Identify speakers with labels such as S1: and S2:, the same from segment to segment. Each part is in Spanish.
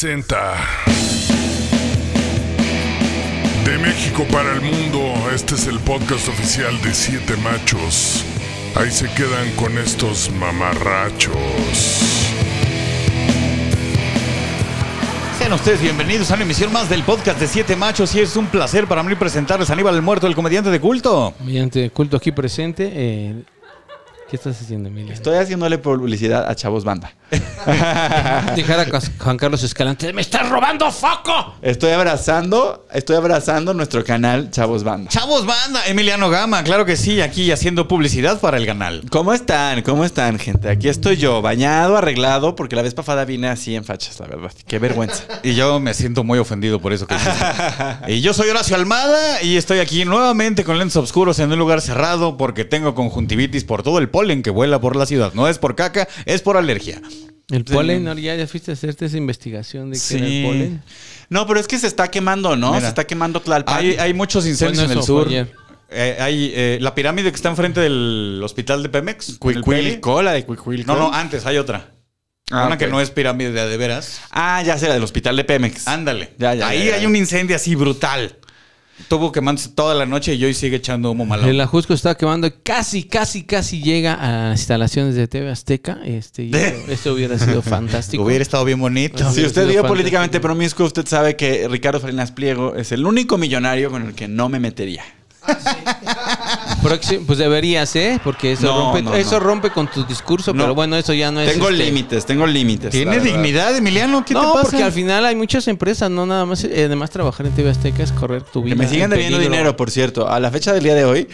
S1: Presenta De México para el mundo, este es el podcast oficial de Siete Machos. Ahí se quedan con estos mamarrachos.
S2: Sean ustedes bienvenidos a una emisión más del podcast de Siete Machos y es un placer para mí presentarles a Aníbal el Muerto, el comediante de culto.
S3: Mediante culto aquí presente. eh, ¿Qué estás haciendo, Emilia?
S4: Estoy haciéndole publicidad a Chavos Banda.
S3: Dejar a Cas- Juan Carlos Escalante. ¡Me estás robando foco!
S4: Estoy abrazando, estoy abrazando nuestro canal Chavos Banda.
S2: Chavos Banda, Emiliano Gama, claro que sí, aquí haciendo publicidad para el canal.
S4: ¿Cómo están? ¿Cómo están, gente? Aquí estoy yo, bañado, arreglado, porque la vez pasada vine así en fachas, la verdad. Qué vergüenza.
S2: Y yo me siento muy ofendido por eso que. Y yo soy Horacio Almada y estoy aquí nuevamente con lentes oscuros en un lugar cerrado porque tengo conjuntivitis por todo el polen que vuela por la ciudad. No es por caca, es por alergia.
S3: El polen, ¿no? ya, ya fuiste a hacerte esa investigación de qué era
S2: Sí.
S3: el polen.
S4: No, pero es que se está quemando, ¿no?
S2: Mira.
S4: se está quemando Tlalpan.
S2: Hay, hay muchos incendios
S3: Bueno,
S2: en el sur.
S3: ayer.
S2: Eh, hay eh, la pirámide que está enfrente del hospital de Pemex.
S4: Cuicuilco, la de Cuicuilco.
S2: No, no, antes hay otra.
S4: Ah,
S2: Una que no es pirámide de, de veras.
S4: Ah, ya sé, la del hospital de Pemex.
S2: Ándale.
S4: Ya, ya,
S2: Ahí
S4: ya, ya.
S2: hay un incendio así brutal. Tuvo quemándose toda la noche y hoy sigue echando humo malo.
S3: El Ajusco está quemando. Casi, casi, casi llega a las instalaciones de TV Azteca. Este, y eso, eso hubiera sido fantástico.
S2: Hubiera estado bien bonito.
S4: Si usted vive
S3: fantástico.
S4: políticamente promiscuo, usted sabe que Ricardo Salinas Pliego es el único millonario con el que no me metería.
S3: Próximo- pues deberías, ¿eh? Porque eso,
S4: No,
S3: rompe,
S4: no,
S3: eso
S4: no.
S3: rompe con tu discurso.
S4: No.
S3: Pero bueno, eso ya no es.
S4: Tengo
S3: este,
S4: límites, tengo límites.
S2: ¿Tiene
S4: verdad.
S2: dignidad, Emiliano? ¿Qué
S3: no,
S2: te pasa?
S3: porque al final hay muchas empresas, no nada más, eh, además trabajar en TV Azteca es correr tu vida.
S4: Que me siguen
S3: en
S4: debiendo
S3: peligro.
S4: dinero, por cierto. A la fecha del día de hoy,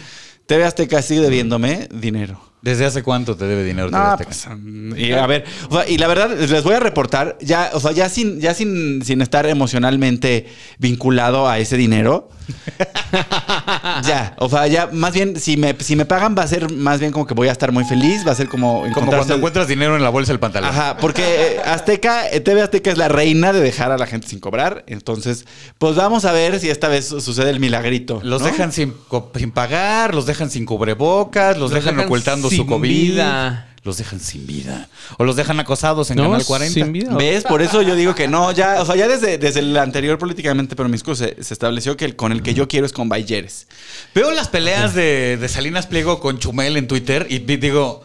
S4: TV Azteca sigue debiéndome dinero.
S2: ¿Desde hace cuánto te debe dinero? TV
S4: No,
S2: Azteca?
S4: pues, um, y a ver, o sea, y la verdad, les voy a reportar, ya, o sea, ya sin, ya sin, sin estar emocionalmente vinculado a ese dinero. ya, o sea, ya, más bien, si me, si me pagan, va a ser más bien como que voy a estar muy feliz, va a ser como
S2: Como cuando encuentras dinero en la bolsa del pantalón.
S4: Ajá, porque eh, Azteca, eh, TV Azteca es la reina de dejar a la gente sin cobrar. Entonces, pues vamos a ver si esta vez sucede el milagrito.
S2: Los
S4: ¿no?
S2: dejan sin, sin pagar, los dejan sin cubrebocas, los,
S3: Los
S2: dejan,
S3: dejan
S2: ocultando su COVID.
S3: vida.
S2: Los dejan sin vida. O los dejan acosados en
S3: No,
S2: Canal 40.
S3: sin vida.
S4: ¿Ves? Por eso yo digo que no, ya, o sea, ya desde, desde el anterior políticamente promiscuo se, se estableció que el, con el que yo quiero es con Bayeres.
S2: Veo las peleas de, de Salinas Pliego con Chumel en Twitter y digo,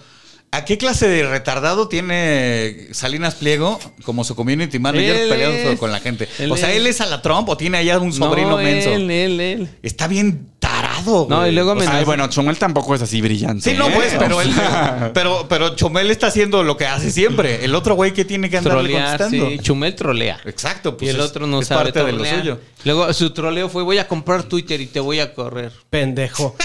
S2: ¿a qué clase de retardado tiene Salinas Pliego como su community manager peleando con la gente? O sea. ¿él es a la Trump o tiene allá un sobrino
S3: no,
S2: menso?
S3: Él, él, él.
S2: Está bien tarado.
S3: No,
S2: güey.
S3: y luego
S2: sea,
S4: Ay, bueno, Chumel tampoco es así brillante.
S2: Sí, no,
S4: ¿eh?
S2: pues, pero
S4: O
S2: él, pero, pero Chumel está haciendo lo que hace siempre. El otro güey que tiene que andarle
S3: Trolear,
S2: contestando.
S3: sí. Chumel trolea.
S2: Exacto,
S3: y
S2: pues
S3: el
S2: es-
S3: otro no
S2: es
S3: sabe
S2: parte de lo suyo.
S3: Luego su troleo fue voy a comprar Twitter y te voy a correr.
S5: Pendejo.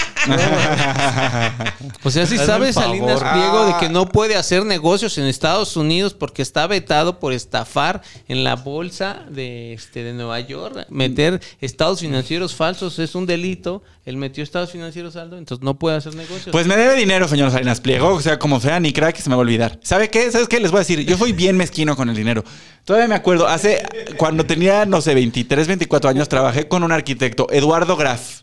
S3: O sea, si
S2: Hazme
S3: sabe
S2: el favor.
S3: Salinas Pliego de
S4: Ah.
S3: que no puede hacer negocios en Estados Unidos porque está vetado por estafar en la bolsa de, este, de Nueva York. Meter estados financieros falsos es un delito. Él metió estados financieros saldo, entonces no puede hacer negocios.
S4: Pues me debe dinero, señor Salinas Pliego. O sea, como sea, ni crack se me va a olvidar. ¿Sabe qué? ¿Sabes qué? Les voy a decir. Yo soy bien mezquino con el dinero. Todavía me acuerdo, hace, cuando tenía, no sé, 23, 24 años, trabajé con un arquitecto, Eduardo Graf.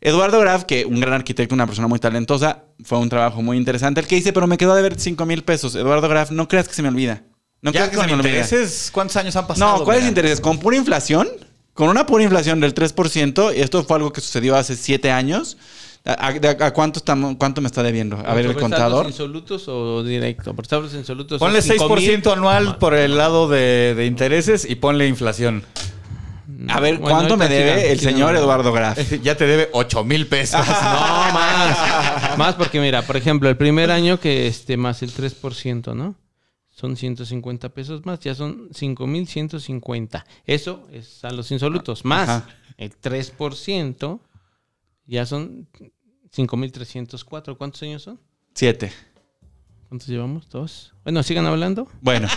S4: Eduardo Graf, que un gran arquitecto, una persona muy talentosa, fue un trabajo muy interesante el que hice, pero me quedó de ver 5 mil pesos. Eduardo Graf, no creas que se me olvida. No
S2: ya
S4: creas que
S2: con
S4: se me olvida.
S2: intereses, ¿cuántos años han pasado?
S4: No, ¿cuáles
S2: Mira?
S4: intereses? Con pura inflación, con una pura inflación del 3%, y esto fue algo que sucedió hace 7 años. ¿A, a- a cuánto, estamos, cuánto me está debiendo? A ver, el
S3: ¿Por
S4: contador.
S3: insolutos o directo? Por insolutos.
S2: Ponle
S3: son
S2: 6%
S3: 5,000.
S2: anual por el lado de, de intereses y ponle inflación.
S4: A ver,
S3: Bueno,
S4: ¿cuánto me debe el señor. Eduardo Graf?
S2: Ya te debe 8 mil pesos.
S3: No, más. Más porque mira, por ejemplo, el primer año que este más el 3%, ¿no? son 150 pesos más, ya son 5.150. Eso es a los insolutos, más
S4: Ajá.
S3: el 3%, ya son 5.304. ¿Cuántos años son?
S4: Siete.
S3: ¿Cuántos llevamos? ¿Dos? Bueno, sigan hablando.
S4: Bueno,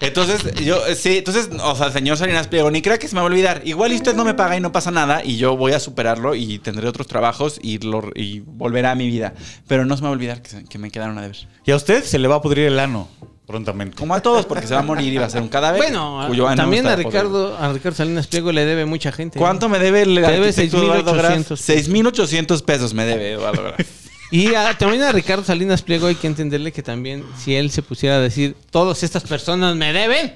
S4: entonces, yo, sí, entonces, o sea, señor Salinas Pliego, ni crea que se me va a olvidar. Igual y usted no me paga y no pasa nada, y yo voy a superarlo y tendré otros trabajos y, lo, y volverá a mi vida. Pero no se me va a olvidar que, se- que me quedaron a deber.
S2: Y a usted se le va a pudrir el ano prontamente.
S4: Como a todos, porque se va a morir y va a ser un cadáver.
S3: Bueno,
S4: cuyo ano
S3: también a. Ricardo, a Ricardo Salinas Pliego le debe mucha gente.
S4: ¿Cuánto me debe el
S3: Te debe
S4: arquitecto Eduardo Graf?
S3: 6,800 pesos.
S4: 6,800 pesos me debe Eduardo Graf.
S3: Y a- también a Ricardo Salinas Pliego hay que entenderle que también si él se pusiera a decir, todas estas personas me deben,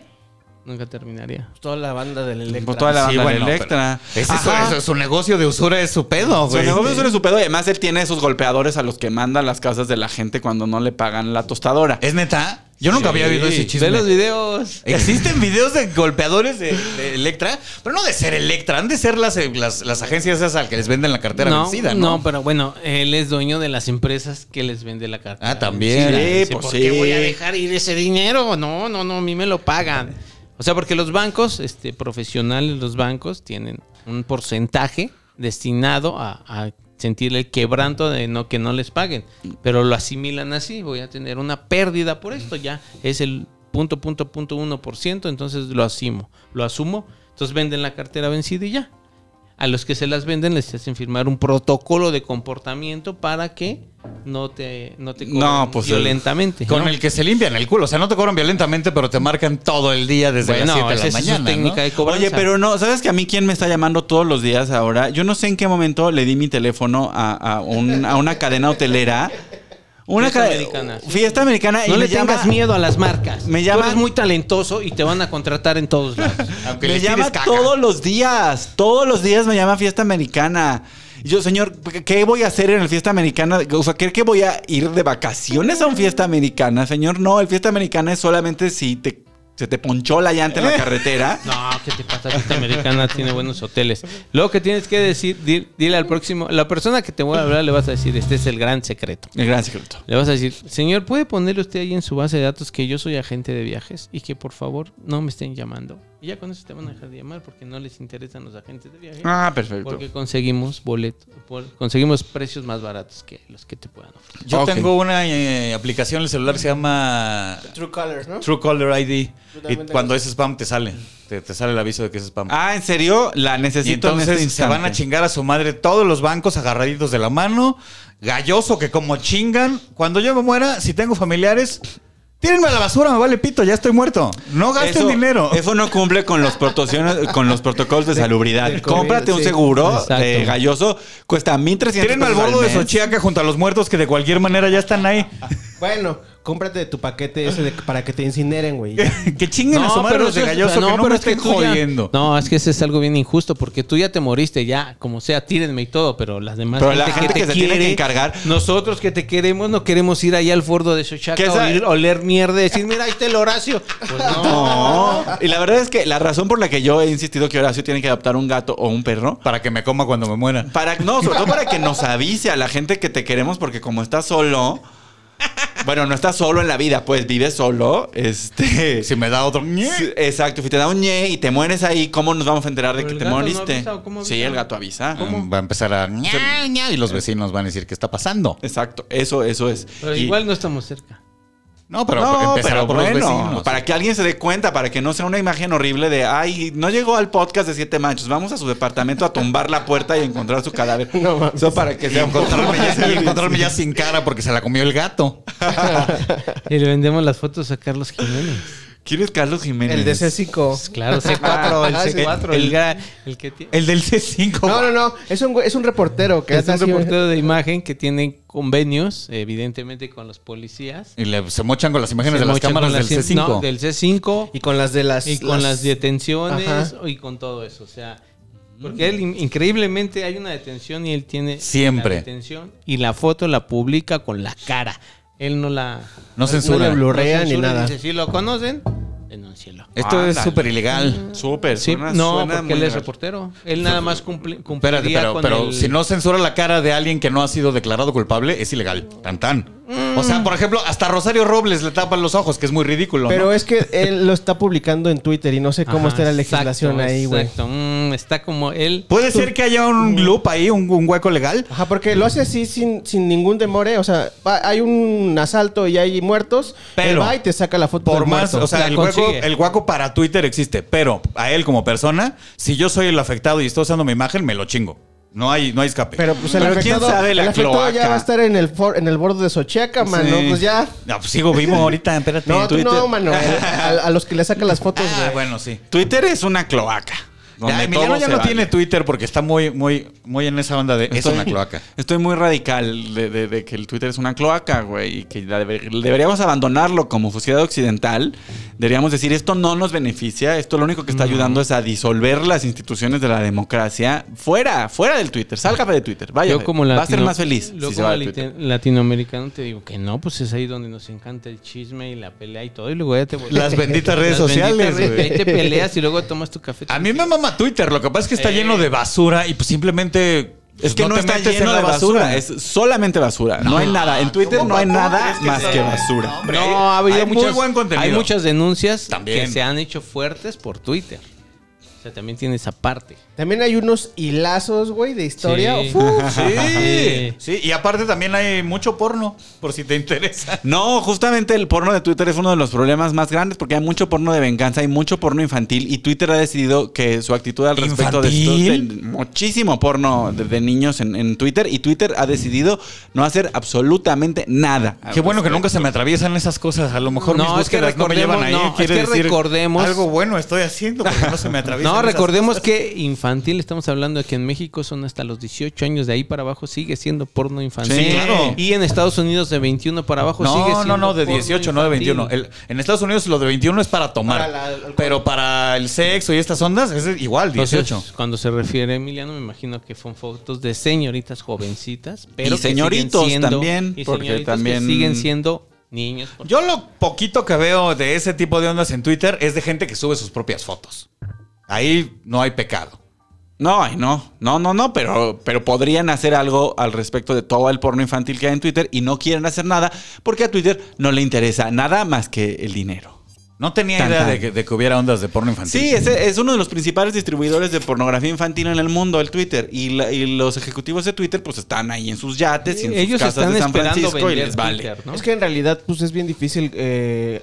S3: nunca terminaría.
S5: Toda la banda del Electra.
S4: Toda la
S2: Sí,
S4: banda
S2: bueno,
S4: de Electra.
S2: Es eso,
S4: Ajá.
S2: eso, su negocio de usura es su pedo,
S4: Su negocio es su pedo y además él tiene esos golpeadores a los que mandan las casas de la gente cuando no le pagan la tostadora.
S2: ¿Es neta? Yo nunca había oído ese chisme.
S3: Ve los videos.
S2: Existen videos de golpeadores de, de Electra, pero no de ser Electra, han de ser las, las, las agencias esas al que les venden la cartera
S3: No,
S2: vencida, ¿no?
S3: no, pero bueno, él es dueño de las empresas que les vende la cartera.
S2: Ah, también.
S3: vencida.
S4: Sí, pues
S3: ¿Por
S4: sí.
S3: qué voy a dejar ir ese dinero? No, no, no, a mí me lo pagan. O sea, porque los bancos, este, profesionales, los bancos tienen un porcentaje destinado a, a sentir el quebranto de no que no les paguen, pero lo asimilan así. Voy a tener una pérdida por esto, ya es el punto, punto, punto uno por ciento, entonces lo asumo, lo asumo. Entonces venden la cartera vencida y ya. A los que se las venden les hacen firmar un protocolo de comportamiento para que no te, no te
S4: No,
S3: cobren
S4: pues,
S3: violentamente.
S2: Con
S3: ¿no?
S2: el que se limpian el culo. O sea, no te cobran violentamente, pero te marcan todo el día desde
S3: bueno,
S2: las 7 de la
S3: es su
S2: mañana.
S3: técnica
S2: ¿no?
S3: de cobranza.
S4: Oye, pero no, ¿sabes que a mí quién me está llamando todos los días ahora? Yo no sé en qué momento le di mi teléfono a, a un- a una cadena hotelera. Una
S3: Fiesta americana.
S4: Fiesta americana. y
S3: No le tengas
S4: llama-
S3: miedo a las marcas.
S4: me
S3: Tú
S4: llaman-
S3: eres muy talentoso y te van a contratar en todos lados.
S2: Aunque
S4: Me llama
S2: caca.
S4: todos los días. Todos los días me llama fiesta americana. Y yo, señor, ¿qué voy a hacer en el fiesta americana? O sea, ¿cree que voy a ir de vacaciones a un fiesta americana? Señor, no, el fiesta americana es solamente si te, se te ponchó la llanta en la carretera.
S3: No, ¿qué te pasa? Esta americana tiene buenos hoteles. Luego que tienes que decir, di- dile al próximo, la persona que te voy a hablar le vas a decir, este es el gran secreto.
S4: El gran secreto.
S3: Le vas a decir, señor, ¿puede ponerle usted ahí en su base de datos que yo soy agente de viajes y que por favor no me estén llamando? Y ya con eso te van a dejar de llamar porque no les interesan los agentes de viajes.
S4: Ah, perfecto.
S3: Porque conseguimos boletos, por- conseguimos precios más baratos que los que te puedan ofrecer.
S2: Yo tengo una eh, aplicación en el celular que se llama
S5: True Colors, ¿no?
S2: True Caller ID. Y cuando es spam te sale. Te, te sale el aviso de que es spam.
S4: Ah, ¿en serio? La
S2: y
S4: necesito en
S2: entonces
S4: este
S2: se van a chingar a su madre todos los bancos agarraditos de la mano. Galloso que como chingan. Cuando yo me muera, si tengo familiares, tírenme a la basura, me vale pito, ya estoy muerto. No gasten
S4: Eso-
S2: dinero.
S4: Eso no cumple con los, con los protocolos de salubridad.
S5: de COVID,
S4: Cómprate un seguro
S3: Exacto.
S4: de galloso. Cuesta 1.300
S2: Tírenme al bordo de
S4: mes.
S2: Xochiaca junto a los muertos que de cualquier manera ya están ahí.
S5: Bueno, cómprate tu paquete ese de- para que te incineren, güey.
S2: que chinguen a su madre los de Galloso, que no, me
S3: pero es que ya-
S2: jodiendo.
S3: no, es que ese es algo bien injusto porque tú ya te moriste, ya, como sea, tírenme y todo, pero las demás
S4: Pero la gente que se tiene que encargar-
S3: Nosotros que te queremos, no queremos ir allá al fordo de Xochaca o ir- oler mierda y decir, mira, ahí está el Horacio. Pues no.
S4: No. Y la verdad es que la razón por la que yo he insistido que Horacio tiene que adoptar un gato o un perro.
S2: Para que me coma cuando me muera.
S4: Para, no, sobre todo para que nos avise a la gente que te queremos, porque como estás solo. Bueno, no estás solo en la vida, pues vives solo. Este.
S2: Si me da otro.
S4: Sí, Exacto, si te da un ñe y te mueres ahí, ¿cómo nos vamos a enterar de
S3: Pero
S4: que
S3: el
S4: te
S3: gato no
S4: moriste?
S3: avisa, ¿o cómo
S4: sí, el gato avisa.
S2: Va a empezar a. ña, ña, y los vecinos van a decir qué está pasando.
S4: Exacto, eso, eso es.
S3: Pero
S4: Y-
S3: igual no estamos cerca.
S2: No, pero
S4: no, pero
S2: por
S4: bueno,
S2: los vecinos.
S4: para que alguien se dé cuenta, para que no sea una imagen horrible de, ay, no llegó al podcast de Siete Machos, vamos a su departamento a tumbar la puerta y encontrar su cadáver.
S5: No mames.
S4: Eso para que sea
S2: encontrarme,
S4: más
S2: ya, y encontrarme ya sin cara porque se la comió el gato.
S3: Y le vendemos las fotos a Carlos Jiménez.
S4: ¿Quién es Carlos Jiménez?
S5: El de C5.
S3: Pues Claro, C4, el
S5: Ah, sí.
S3: C4, el, el que tiene.
S2: El del C5.
S5: No, no, no. Es un, güey- es un reportero que
S3: Es un reportero de imagen que tiene convenios, evidentemente, con los policías.
S2: Y le- se mochan con las imágenes
S3: Se
S2: de las cámaras del
S3: las-
S2: C5.
S3: no, del C5
S5: Y con las de las.
S3: y con las, detenciones
S5: Ajá.
S3: y con todo eso. O sea, porque él in- increíblemente hay una detención y él tiene
S2: Siempre.
S3: la detención y la foto la publica con la cara. Él no la
S2: No censura.
S5: le blurrea
S3: no
S5: ni nada.
S3: Dice, si lo conocen, denúncielo.
S2: Esto es súper ilegal.
S4: Súper,
S3: Sí,
S4: suena-
S3: no,
S4: suena
S3: porque él es reportero. Él nada más cumple,
S2: Espérate,
S3: cumpliría
S2: pero,
S3: con
S2: pero
S3: el-
S2: si no censura la cara de alguien que no ha sido declarado culpable, es ilegal. Tan tan. O sea, por ejemplo, hasta Rosario Robles le tapan los ojos, que es muy ridículo.
S5: Pero
S2: ¿no?
S5: es que él lo está publicando en Twitter y no sé cómo
S3: Ajá,
S5: está la legislación
S3: exacto,
S5: ahí, güey.
S3: Exacto. Mm, está como él.
S2: Puede ser que haya un loop ahí, un, un hueco legal.
S5: Ajá, porque lo hace así sin, sin ningún demore. O sea, va- hay un asalto y hay muertos.
S2: Pero,
S5: él va y te saca la foto
S2: Por
S5: del
S2: más,
S5: muerto.
S2: o sea, el hueco, el hueco para Twitter existe, pero a él como persona, si yo soy el afectado y estoy usando mi imagen, me lo chingo. No hay, no hay escape.
S5: Pero pues el
S4: Pero quién
S5: afectado,
S4: sabe la
S5: el afectado ya
S4: cloaca.
S5: va a estar en el, for- en el borde de Sochiaca, mano.
S4: Sí.
S5: Pues ya.
S2: No, pues sigo vivo ahorita, espérate.
S5: No, tú no, mano. A, a los que le sacan las fotos,
S2: Ah, bueno, sí.
S4: Twitter es una cloaca. Donde
S2: Emiliano ya
S4: se
S2: no
S4: vale.
S2: tiene Twitter porque está muy, muy, muy en esa onda de es una cloaca.
S4: Estoy muy radical de, de- de que el Twitter es una cloaca, güey, y que deberíamos abandonarlo como sociedad occidental. Deberíamos decir, esto no nos beneficia, esto lo único que está ayudando es a disolver las instituciones de la democracia. Fuera, fuera del Twitter, salga de Twitter, vaya.
S3: Yo como
S4: va a ser más feliz
S3: yo
S4: si se
S3: como
S4: va de
S3: lati-
S4: Twitter.
S3: latinoamericano te digo que no, pues es ahí donde nos encanta el chisme y la pelea y todo. Y luego ya te.
S2: Las benditas redes
S3: Las
S2: sociales,
S3: benditas redes,
S2: güey.
S3: Ahí te peleas y luego tomas tu café.
S2: A mí me Twitter, lo que pasa es que está
S3: Eh.
S2: lleno de basura y pues simplemente...
S4: Es que no,
S2: te
S4: está
S2: metes
S4: lleno
S2: en
S4: de basura, es solamente basura. No, hay nada. En Twitter no hay nada más que basura.
S2: hombre,
S3: no,
S2: hay-
S3: ha habido
S2: hay muy
S3: muchas,
S2: buen contenido.
S3: Hay muchas denuncias
S2: También.
S3: que se han hecho fuertes por Twitter. O sea, también tiene esa parte.
S5: También hay unos hilazos, güey, de historia.
S3: Sí.
S5: Uf.
S2: Sí, sí, y aparte también hay mucho porno, por si te interesa.
S4: No, justamente el porno de Twitter es uno de los problemas más grandes porque hay mucho porno de venganza, hay mucho porno infantil y Twitter ha decidido que su actitud al respecto de esto
S2: ¿Infantil?
S4: de muchísimo porno de, de niños en, en Twitter y Twitter ha decidido no hacer absolutamente nada.
S2: Qué bueno que nunca se me atraviesan esas cosas. A lo mejor
S3: No,
S2: mis
S3: es que
S2: búsquedas no me llevan ahí.
S3: recordemos- no, es que
S2: decir,
S3: recordemos-
S2: algo bueno estoy haciendo porque no se me atraviesan
S3: No, recordemos
S2: cosas.
S3: que infantil, estamos hablando de que en México son hasta los 18 años, de ahí para abajo sigue siendo porno infantil.
S4: Sí, claro.
S3: Y en Estados Unidos de 21 para abajo sigue
S2: No,
S3: siendo
S2: no, no, de
S3: porno
S2: 18, no de
S3: infantil.
S2: 21. El- en Estados Unidos lo de 21 es para tomar.
S5: Para la- alcohol.
S2: pero para el sexo y estas ondas es igual, 18.
S3: Entonces, cuando se refiere a Emiliano, me imagino que son fotos de señoritas jovencitas, pero
S4: Y señoritos
S3: siguen siendo-
S4: también,
S3: y
S4: porque
S3: señoritos que
S4: también-
S3: siguen siendo niños.
S2: Yo lo poquito que veo de ese tipo de ondas en Twitter es de gente que sube sus propias fotos. Ahí no hay pecado.
S4: No, no, no, no, no, pero, pero podrían hacer algo al respecto de todo el porno infantil que hay en Twitter y no quieren hacer nada porque a Twitter no le interesa nada más que el dinero.
S2: No tenía
S4: Tan,
S2: idea
S4: tan.
S2: de que, de que hubiera ondas de porno infantil.
S4: Sí, es uno de los principales distribuidores de pornografía infantil en el mundo, el Twitter. Y, la- y los ejecutivos de Twitter, pues están ahí en sus yates y en sus
S3: Ellos
S4: casas
S3: están
S4: de San Francisco y les vale.
S3: Twitter, ¿no?
S5: Es que en realidad, pues es bien difícil. eh,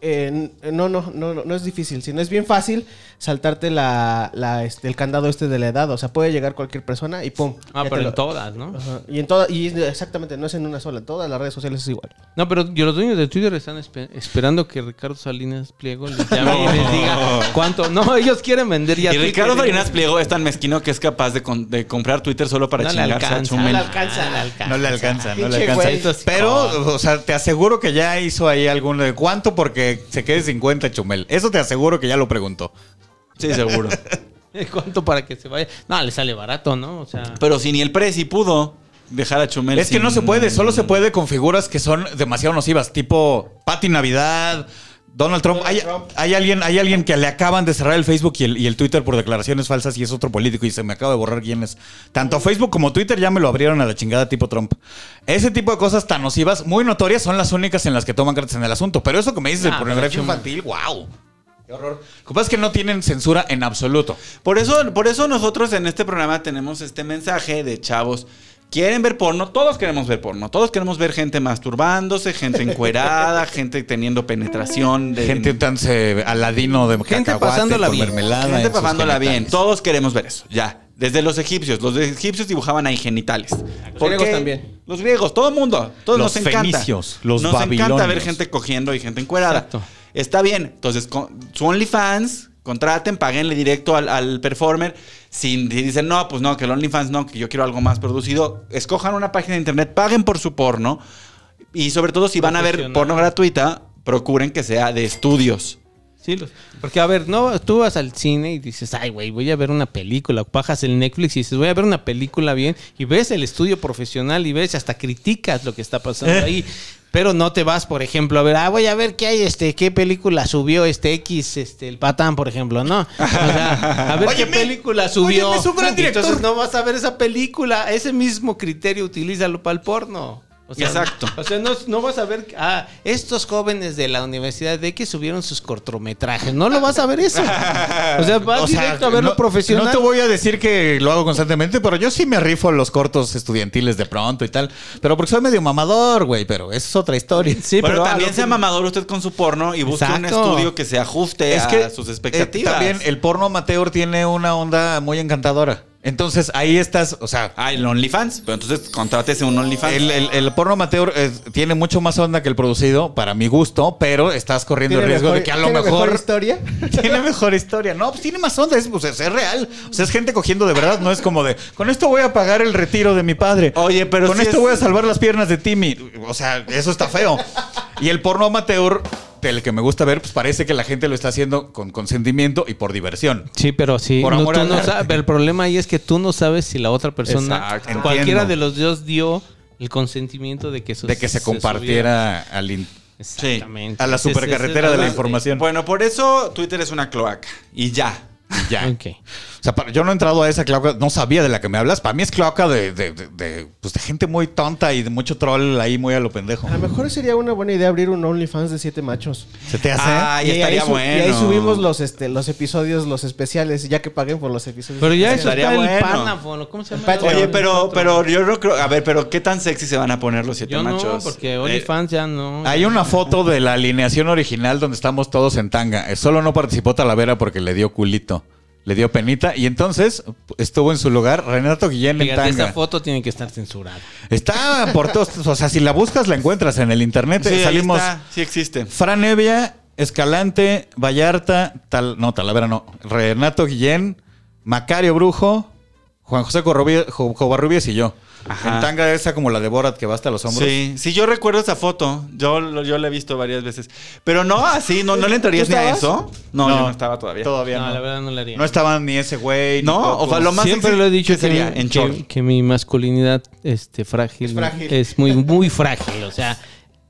S5: eh, no, no, no, no, no es difícil, sino es bien fácil saltarte la, la, este, el candado este de la edad. O sea, puede llegar cualquier persona y pum.
S3: Ah, pero en todas, ¿no?
S5: Ajá. Y en todas, y exactamente, no es en una sola, en todas las redes sociales es igual.
S3: No, pero yo, los dueños de Twitter están espe- esperando que Ricardo Salinas Pliego les llame y les diga cuánto. No, ellos quieren vender ya
S4: Y
S3: Twitter.
S4: Ricardo Salinas Pliego es tan mezquino que es capaz de, con- de comprar Twitter solo para
S3: No
S4: chingarse a Chumel.
S3: no le alcanza, no le alcanza.
S2: No le alcanza, no le alcanza. Pero, o sea, te aseguro que ya hizo ahí alguno de cuánto porque se quede 50 Chumel. Eso te aseguro que ya lo preguntó.
S4: Sí, seguro.
S3: ¿Cuánto para que se vaya? No, le sale barato, ¿no? O sea,
S4: Pero si ni el Prezi pudo dejar a Chumel.
S2: Es que no se puede, solo se puede con figuras que son demasiado nocivas, tipo Pati Navidad, Donald Trump. hay, hay alguien, hay alguien que le acaban de cerrar el Facebook y el, y el Twitter por declaraciones falsas y es otro político y se me acaba de borrar quién es. Tanto Facebook como Twitter ya me lo abrieron a la chingada tipo Trump. Ese tipo de cosas tan nocivas, muy notorias, son las únicas en las que toman cartas en el asunto. Pero eso que me dices de pornografía infantil, wow. Qué horror. Lo que pasa es que no tienen censura en absoluto.
S4: Por eso, por eso nosotros en este programa tenemos este mensaje de chavos. Quieren ver porno, todos queremos ver porno, todos queremos ver gente masturbándose, gente encuerada, gente teniendo penetración, de,
S2: Gente untándose aladino de
S3: Gente pasándola
S2: con
S3: bien.
S2: mermelada.
S4: gente pasándola bien. Todos queremos ver eso, ya. Desde los egipcios, los egipcios dibujaban ahí genitales. ¿Por
S5: griegos
S4: qué?
S5: también.
S4: Los griegos, todo el mundo, todos
S2: Los
S4: nos encanta.
S2: fenicios, los
S4: nos encanta ver gente cogiendo y gente encuerada.
S3: Exacto.
S4: Está bien. Entonces, con, su OnlyFans, contraten, paguenle directo al, al performer. Si dicen, no, pues no, que el OnlyFans no, que yo quiero algo más producido, escojan una página de internet, paguen por su porno. Y sobre todo, si van a ver porno gratuita, procuren que sea de estudios.
S3: sí, los- porque a ver, no, tú vas al cine y dices, ay, güey, voy a ver una película. Bajas el Netflix y dices, voy a ver una película bien. Y ves el estudio profesional y ves, hasta criticas lo que está pasando ahí. Pero no te vas, por ejemplo, a ver, ah, voy a ver qué hay, este, qué película subió este X, este, el patán, por ejemplo, ¿no? O sea, a ver qué película subió.
S2: óyeme, es un gran
S3: Y Entonces no vas a ver esa película. Ese mismo criterio utilízalo para el porno. O sea,
S4: Exacto.
S3: O sea, no, no vas a ver, ah, estos jóvenes de la Universidad de que subieron sus cortometrajes. No lo vas a ver eso. O sea, vas
S2: O sea,
S3: directo a verlo
S2: no,
S3: profesional.
S2: No te voy a decir que lo hago constantemente, pero yo sí me rifo los cortos estudiantiles de pronto y tal. Pero porque soy medio mamador, güey, pero esa es otra historia.
S3: Sí,
S4: pero también
S3: lo
S4: sea
S3: que-
S4: mamador usted con su porno y busque un
S3: Exacto.
S4: estudio que se ajuste
S2: Es
S4: a
S2: que
S4: sus
S2: eh,
S4: expectativas.
S2: también el porno amateur tiene una onda muy encantadora. Entonces ahí estás, o sea,
S4: Ah, el OnlyFans. Pero entonces contrátese un OnlyFans.
S2: el, el- el porno amateur eh, tiene mucho más onda que el producido, para mi gusto, pero estás corriendo el
S5: ¿Tiene
S2: riesgo
S5: mejor-
S2: de que a lo
S5: tiene
S2: mejor...
S5: historia?
S2: Tiene mejor historia. No, pues tiene más onda. Es, pues, es real. O sea, es gente cogiendo de verdad. No es como de, con esto voy a pagar el retiro de mi padre.
S4: Oye, pero
S2: Con esto
S4: es-
S2: voy a salvar las piernas de Timmy. O sea, eso está feo. Y el porno amateur, del que me gusta ver, pues parece que la gente lo está haciendo con consentimiento y por diversión.
S3: Sí, pero sí.
S2: Por
S3: no,
S2: amor
S3: tú no sabes- el problema ahí es que tú no sabes si la otra persona,
S4: Exacto.
S3: cualquiera
S2: Entiendo.
S3: de los dos dio el consentimiento de que, eso
S2: De que se compartiera al.
S3: Exactamente.
S2: a la supercarretera de la información.
S4: Bueno, por eso Twitter es una cloaca. Y ya.
S2: Ya. O sea, para- yo no he entrado a esa cloaca, no sabía de la que me hablas. Para mí es cloaca de, de, de- de, pues, de gente muy tonta y de mucho troll ahí muy a lo pendejo.
S5: A lo mejor sería una buena idea abrir un OnlyFans de siete machos.
S2: ¿Se te hace?
S4: Ah, y
S5: ahí
S4: estaría bueno.
S5: Y ahí subimos los, este, los episodios, los especiales, ya que paguen por los episodios.
S3: Pero ya eso
S4: Estaría
S3: el
S4: bueno.
S3: ¿cómo se llama?
S5: Patreon.
S4: Oye, pero, pero yo no creo. A ver, pero ¿qué tan sexy se van a poner los siete
S3: Yo no,
S4: machos?
S3: porque
S4: Eh,
S3: OnlyFans ya no.
S2: Hay una foto de la alineación original donde estamos todos en tanga. Eh, Solo no participó Talavera porque le dio culito. Le dio penita. Y entonces estuvo en su lugar Renato Guillén en
S3: Fíjate, esta
S2: tanga.
S3: foto tiene que estar censurada.
S2: Está por todos. O sea, si la buscas, la encuentras en el internet.
S4: sí, ahí
S2: Salimos.
S4: está, sí existe.
S2: Fran Evia, Escalante, Vallarta, tal, no, Talavera no. Renato Guillén, Macario Brujo, Juan José Covarrubias y yo.
S4: Ajá.
S2: En tanga esa como la de Borat que va hasta los hombros.
S4: Sí, sí, yo recuerdo esa foto. Yo, lo- yo la he visto varias veces. Pero no así, no, no le entrarías
S5: ¿Tú
S4: ni a eso. No, yo no estaba todavía.
S2: Todavía
S3: No,
S2: no.
S3: la verdad no la haría.
S2: No estaban ni ese güey. ni
S4: No,
S2: Coco.
S4: o sea, lo más
S3: Siempre lo he dicho
S4: ¿qué sería?
S3: que,
S4: En
S3: que- que mi masculinidad este, frágil,
S5: Es frágil.
S3: es muy, muy frágil. O sea,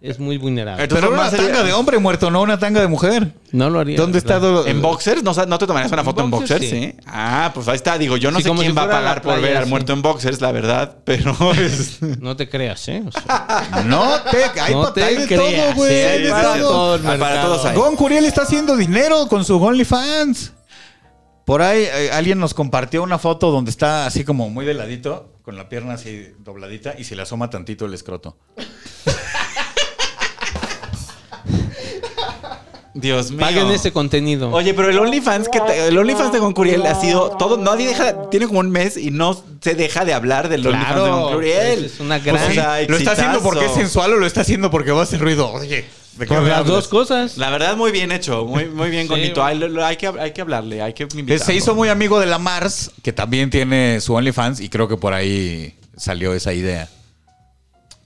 S3: es muy vulnerable.
S4: Entonces,
S2: Pero una
S4: sería-
S2: tanga de hombre muerto, no una tanga de mujer.
S3: No lo haría.
S2: ¿Dónde está? do-
S4: ¿En boxers? ¿No, ¿No te tomarías una foto en
S3: boxers,
S4: boxers?
S3: sí.
S4: Sí. Ah, pues ahí está. Digo, yo no
S3: Sí,
S4: sé quién
S3: si
S4: va a pagar por ver al muerto en boxers, la verdad. Pero es...
S3: No te creas, ¿eh? O sea,
S2: No te, hay
S3: No te creas,
S2: todo, güey.
S3: sí,
S2: hay
S3: hay
S2: de
S3: para
S2: todo.
S4: Ah, para todos hay.
S2: Gon Curiel está haciendo dinero con su OnlyFans. Por ahí eh, alguien nos compartió una foto donde está así como muy de ladito, con la pierna así dobladita y se le asoma tantito el escroto.
S4: Dios mío.
S3: Paguen ese contenido.
S4: Oye, pero el OnlyFans que te- el OnlyFans de Gon Curiel ha sido todo, nadie deja, tiene como un mes y no se deja de hablar del OnlyFans de Gon
S3: claro,
S4: Curiel.
S3: es una
S4: Pues
S3: gran...
S4: sí.
S2: ¿Lo está haciendo porque es sensual o lo está haciendo porque va a hacer ruido? Oye, ¿de qué
S3: Por
S2: me
S3: las
S2: hablas?
S3: dos cosas.
S4: La verdad, muy bien hecho, muy, muy bien,
S3: Sí,
S4: Gonito. Hay, lo- lo- hay que, hay que hablarle, hay que
S2: Eh,
S4: invitarlo.
S2: Se hizo muy amigo de la Mars, que también tiene su OnlyFans y creo que por ahí salió esa idea.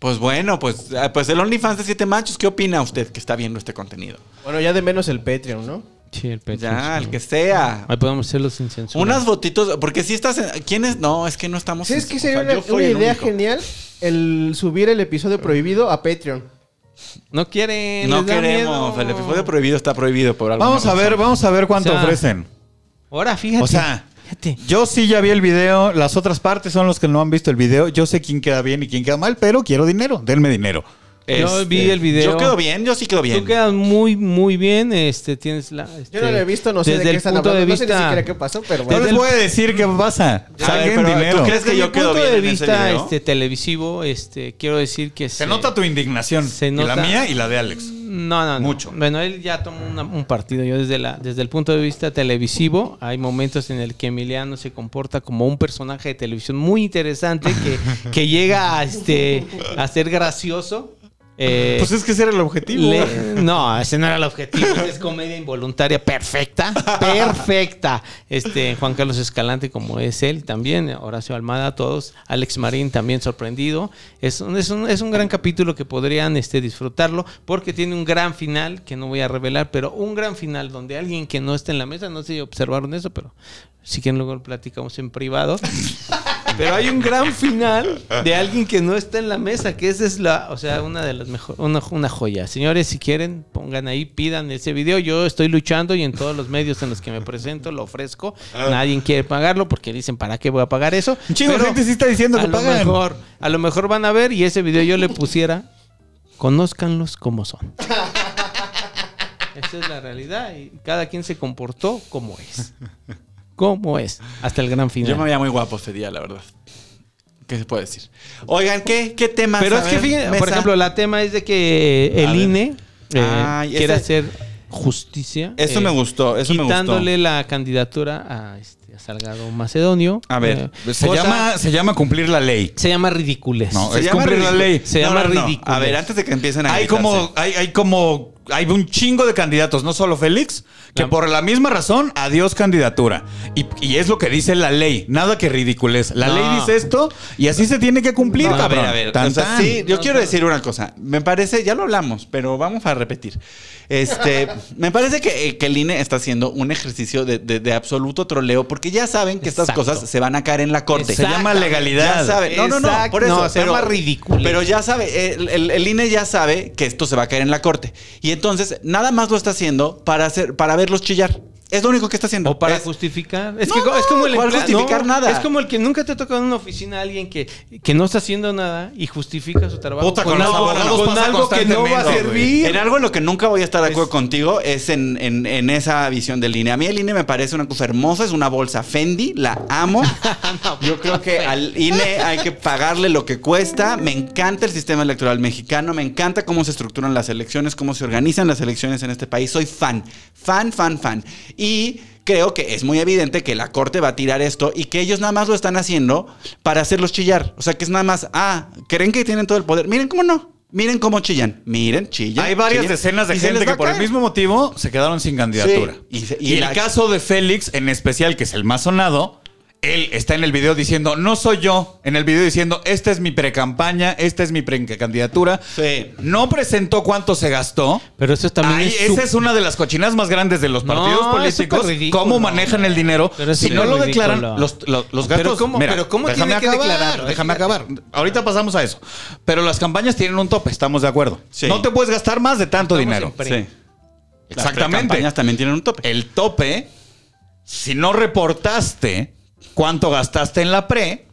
S4: Pues bueno, pues, ah, pues el OnlyFans de Siete Machos, ¿qué opina usted que está viendo este contenido?
S5: Bueno, ya de menos el Patreon, ¿no?
S3: Sí, el pecho.
S4: Ya,
S3: sí.
S4: el que sea.
S3: Ahí podemos hacerlo sin censura.
S4: Unas fotitos, porque si estás en, ¿Quién es? No, es que no estamos
S5: Sí,
S4: en-
S5: es que
S4: o
S5: sería
S4: sea,
S5: una, una idea
S4: único.
S5: genial el subir el episodio prohibido a Patreon.
S3: No quieren.
S4: No
S3: les da
S4: queremos,
S3: miedo.
S4: el episodio prohibido está prohibido por algo.
S2: Vamos a ver, vamos a ver cuánto
S3: O sea,
S2: ofrecen.
S3: Ahora, fíjate.
S2: O sea,
S3: fíjate.
S2: yo sí ya vi el video, las otras partes son los que no han visto el video. Yo sé quién queda bien y quién queda mal, pero quiero dinero, denme dinero.
S3: Yo vi el video.
S4: Este, Yo quedo bien, yo sí quedo bien.
S3: Tú quedas muy, muy bien. Este, tienes la. este,
S5: Yo no lo he visto, no sé
S3: desde
S5: de qué
S3: el
S5: están
S3: punto
S5: hablando.
S3: de
S5: no sé ni
S3: vista-
S5: siquiera qué pasó, pero
S2: No
S5: bueno.
S2: les
S3: el-
S2: voy a decir qué pasa. Saquen
S4: pero, ¿tú
S2: dinero.
S4: crees que
S3: Desde
S4: yo
S3: el
S4: quedo
S3: punto
S4: bien
S3: de
S4: en ese
S3: vista
S4: video?
S3: este, televisivo, este, quiero decir que
S2: Se nota tu indignación.
S3: Se
S2: y la
S3: nota-
S2: mía y la de Alex.
S3: No, no, no.
S2: Mucho.
S3: Bueno, él ya tomó una- un partido. Yo desde, la, desde el punto de vista televisivo, hay momentos en el que Emiliano se comporta como un personaje de televisión muy interesante que, que llega a, este, a ser gracioso. Eh,
S2: Pues es que ese era el objetivo.
S3: le- no, ese no era el objetivo. Es comedia involuntaria perfecta. Perfecta. Este, Juan Carlos Escalante, como es él también. Horacio Almada, todos. Alex Marín también sorprendido. Es un, es un, es un gran capítulo que podrían este, disfrutarlo porque tiene un gran final que no voy a revelar, pero un gran final donde alguien que no está en la mesa, no sé si observaron eso, pero si quieren luego lo platicamos en privado. Pero hay un gran final de alguien que no está en la mesa, que esa es la, o sea, una de las mejores, una, una joya. Señores, si quieren, pongan ahí, pidan ese video. Yo estoy luchando y en todos los medios en los que me presento lo ofrezco. Nadie quiere pagarlo porque dicen, ¿para qué voy a pagar eso?
S2: Chingo
S3: Pero
S2: gente sí está diciendo que
S3: a lo
S2: pagan.
S3: mejor, a lo mejor van a ver y ese video yo le pusiera, conózcanlos como son. Esa es la realidad y cada quien se comportó como es. Como es. Hasta el gran final.
S4: Yo me veía muy guapo ese día, la verdad. ¿Qué se puede decir? Oigan, ¿qué, qué temas?
S3: Pero es que fíjense, por ejemplo, la tema es de que el. INE eh, quiere
S4: ese-
S3: hacer justicia.
S4: Eso
S3: eh,
S4: me gustó, eso me gustó.
S3: quitándole la candidatura a, este, a Salgado Macedonio.
S4: A ver,
S3: Eh,
S2: Se
S3: cosa-
S2: llama, se llama cumplir la ley.
S3: se llama ridiculez.
S2: No,
S4: Se
S2: es
S4: llama
S2: cumplir la ley.
S3: Se
S4: No,
S3: llama
S4: no, no.
S3: ridículo.
S4: A ver, antes de que empiecen a
S2: Hay
S4: gritarse.
S2: como, hay, hay como, hay un chingo de candidatos, no solo Félix, que por la misma razón, adiós candidatura. Y, y es lo que dice la ley, nada que ridiculez. La
S3: No.
S2: ley dice esto y así se tiene que cumplir,
S4: No, a ver,
S2: cabrón.
S4: a ver.
S2: Tan,
S4: o sea,
S2: tan.
S4: sí, yo quiero decir una cosa. Me parece, ya lo hablamos, pero vamos a repetir. Este, me parece que, eh, que el INE está haciendo un ejercicio de, de- de absoluto troleo porque ya saben que estas
S3: Exacto.
S4: cosas se van a caer en la corte.
S2: Se llama legalidad.
S4: Ya sabe. No, no, no.
S3: Exacto.
S4: Por eso.
S3: No, se llama ridículo.
S4: Pero ya sabe, el, el- el INE ya sabe que esto se va a caer en la corte. Y entonces, nada más lo está haciendo para hacer, para verlos chillar. Es lo único que está haciendo.
S3: O para
S4: Es-
S3: justificar. Es,
S4: No,
S3: que es como el
S4: ¿cuál
S3: emplea-
S4: justificar nada?
S3: Es como el que nunca te ha tocado en una oficina a alguien que, que no está haciendo nada y justifica su trabajo
S2: Puta, con
S3: algo,
S2: abogados
S3: con
S2: pasa
S3: algo que no va a servir.
S4: En algo en lo que nunca voy a estar de acuerdo contigo es en, en- en esa visión del INE. A mí el INE me parece una cosa hermosa, es una bolsa Fendi, la amo. Yo creo que al INE hay que pagarle lo que cuesta. Me encanta el sistema electoral mexicano, me encanta cómo se estructuran las elecciones, cómo se organizan las elecciones en este país. Soy fan, fan, fan, fan. Y creo que es muy evidente que la corte va a tirar esto y que ellos nada más lo están haciendo para hacerlos chillar. O sea, que es nada más, ah, creen que tienen todo el poder. Miren cómo no. Miren cómo chillan. Miren, chillan.
S2: Hay varias
S4: chillan,
S2: decenas de gente que por el mismo motivo se quedaron sin candidatura.
S4: Sí, y se-
S2: y
S4: y
S2: el caso de Félix, en especial, que es el más sonado, él está en el video diciendo, no soy yo. En el video diciendo, esta es mi precampaña, esta es mi precandidatura.
S4: Sí.
S2: No presentó cuánto se gastó.
S3: Pero eso también
S2: Ay,
S3: es
S2: esa
S3: su-
S2: es una de las cochinas más grandes de los partidos políticos.
S3: ridículo.
S2: Cómo manejan el dinero.
S3: Pero
S2: si no lo declaran, los, los, los gastos.
S3: Pero ¿cómo-
S2: Mira,
S3: pero cómo
S2: déjame
S3: tiene que
S2: acabar,
S3: declararlo?
S2: Déjame acabar. Ahorita pasamos a eso. Pero las campañas tienen un tope, estamos de acuerdo.
S4: Sí.
S2: No te puedes gastar más de tanto
S3: Estamos
S2: dinero.
S4: Sí. Las
S2: Exactamente.
S4: campañas también tienen un tope.
S2: El tope, si no reportaste cuánto gastaste en la pre,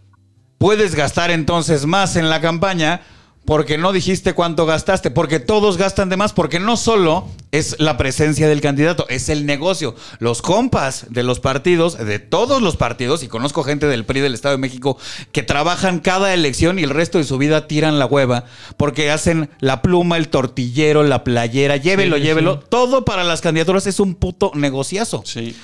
S2: puedes gastar entonces más en la campaña porque no dijiste cuánto gastaste, porque todos gastan de más, porque no solo es la presencia del candidato, es el negocio. Los compas de los partidos, de todos los partidos, y conozco gente del PRI del Estado de México que trabajan cada elección y el resto de su vida tiran la hueva, porque hacen la pluma, el tortillero, la playera, llévelo,
S3: Sí,
S2: llévelo.
S3: sí.
S2: Todo para las candidaturas es un puto negociazo.
S4: Sí.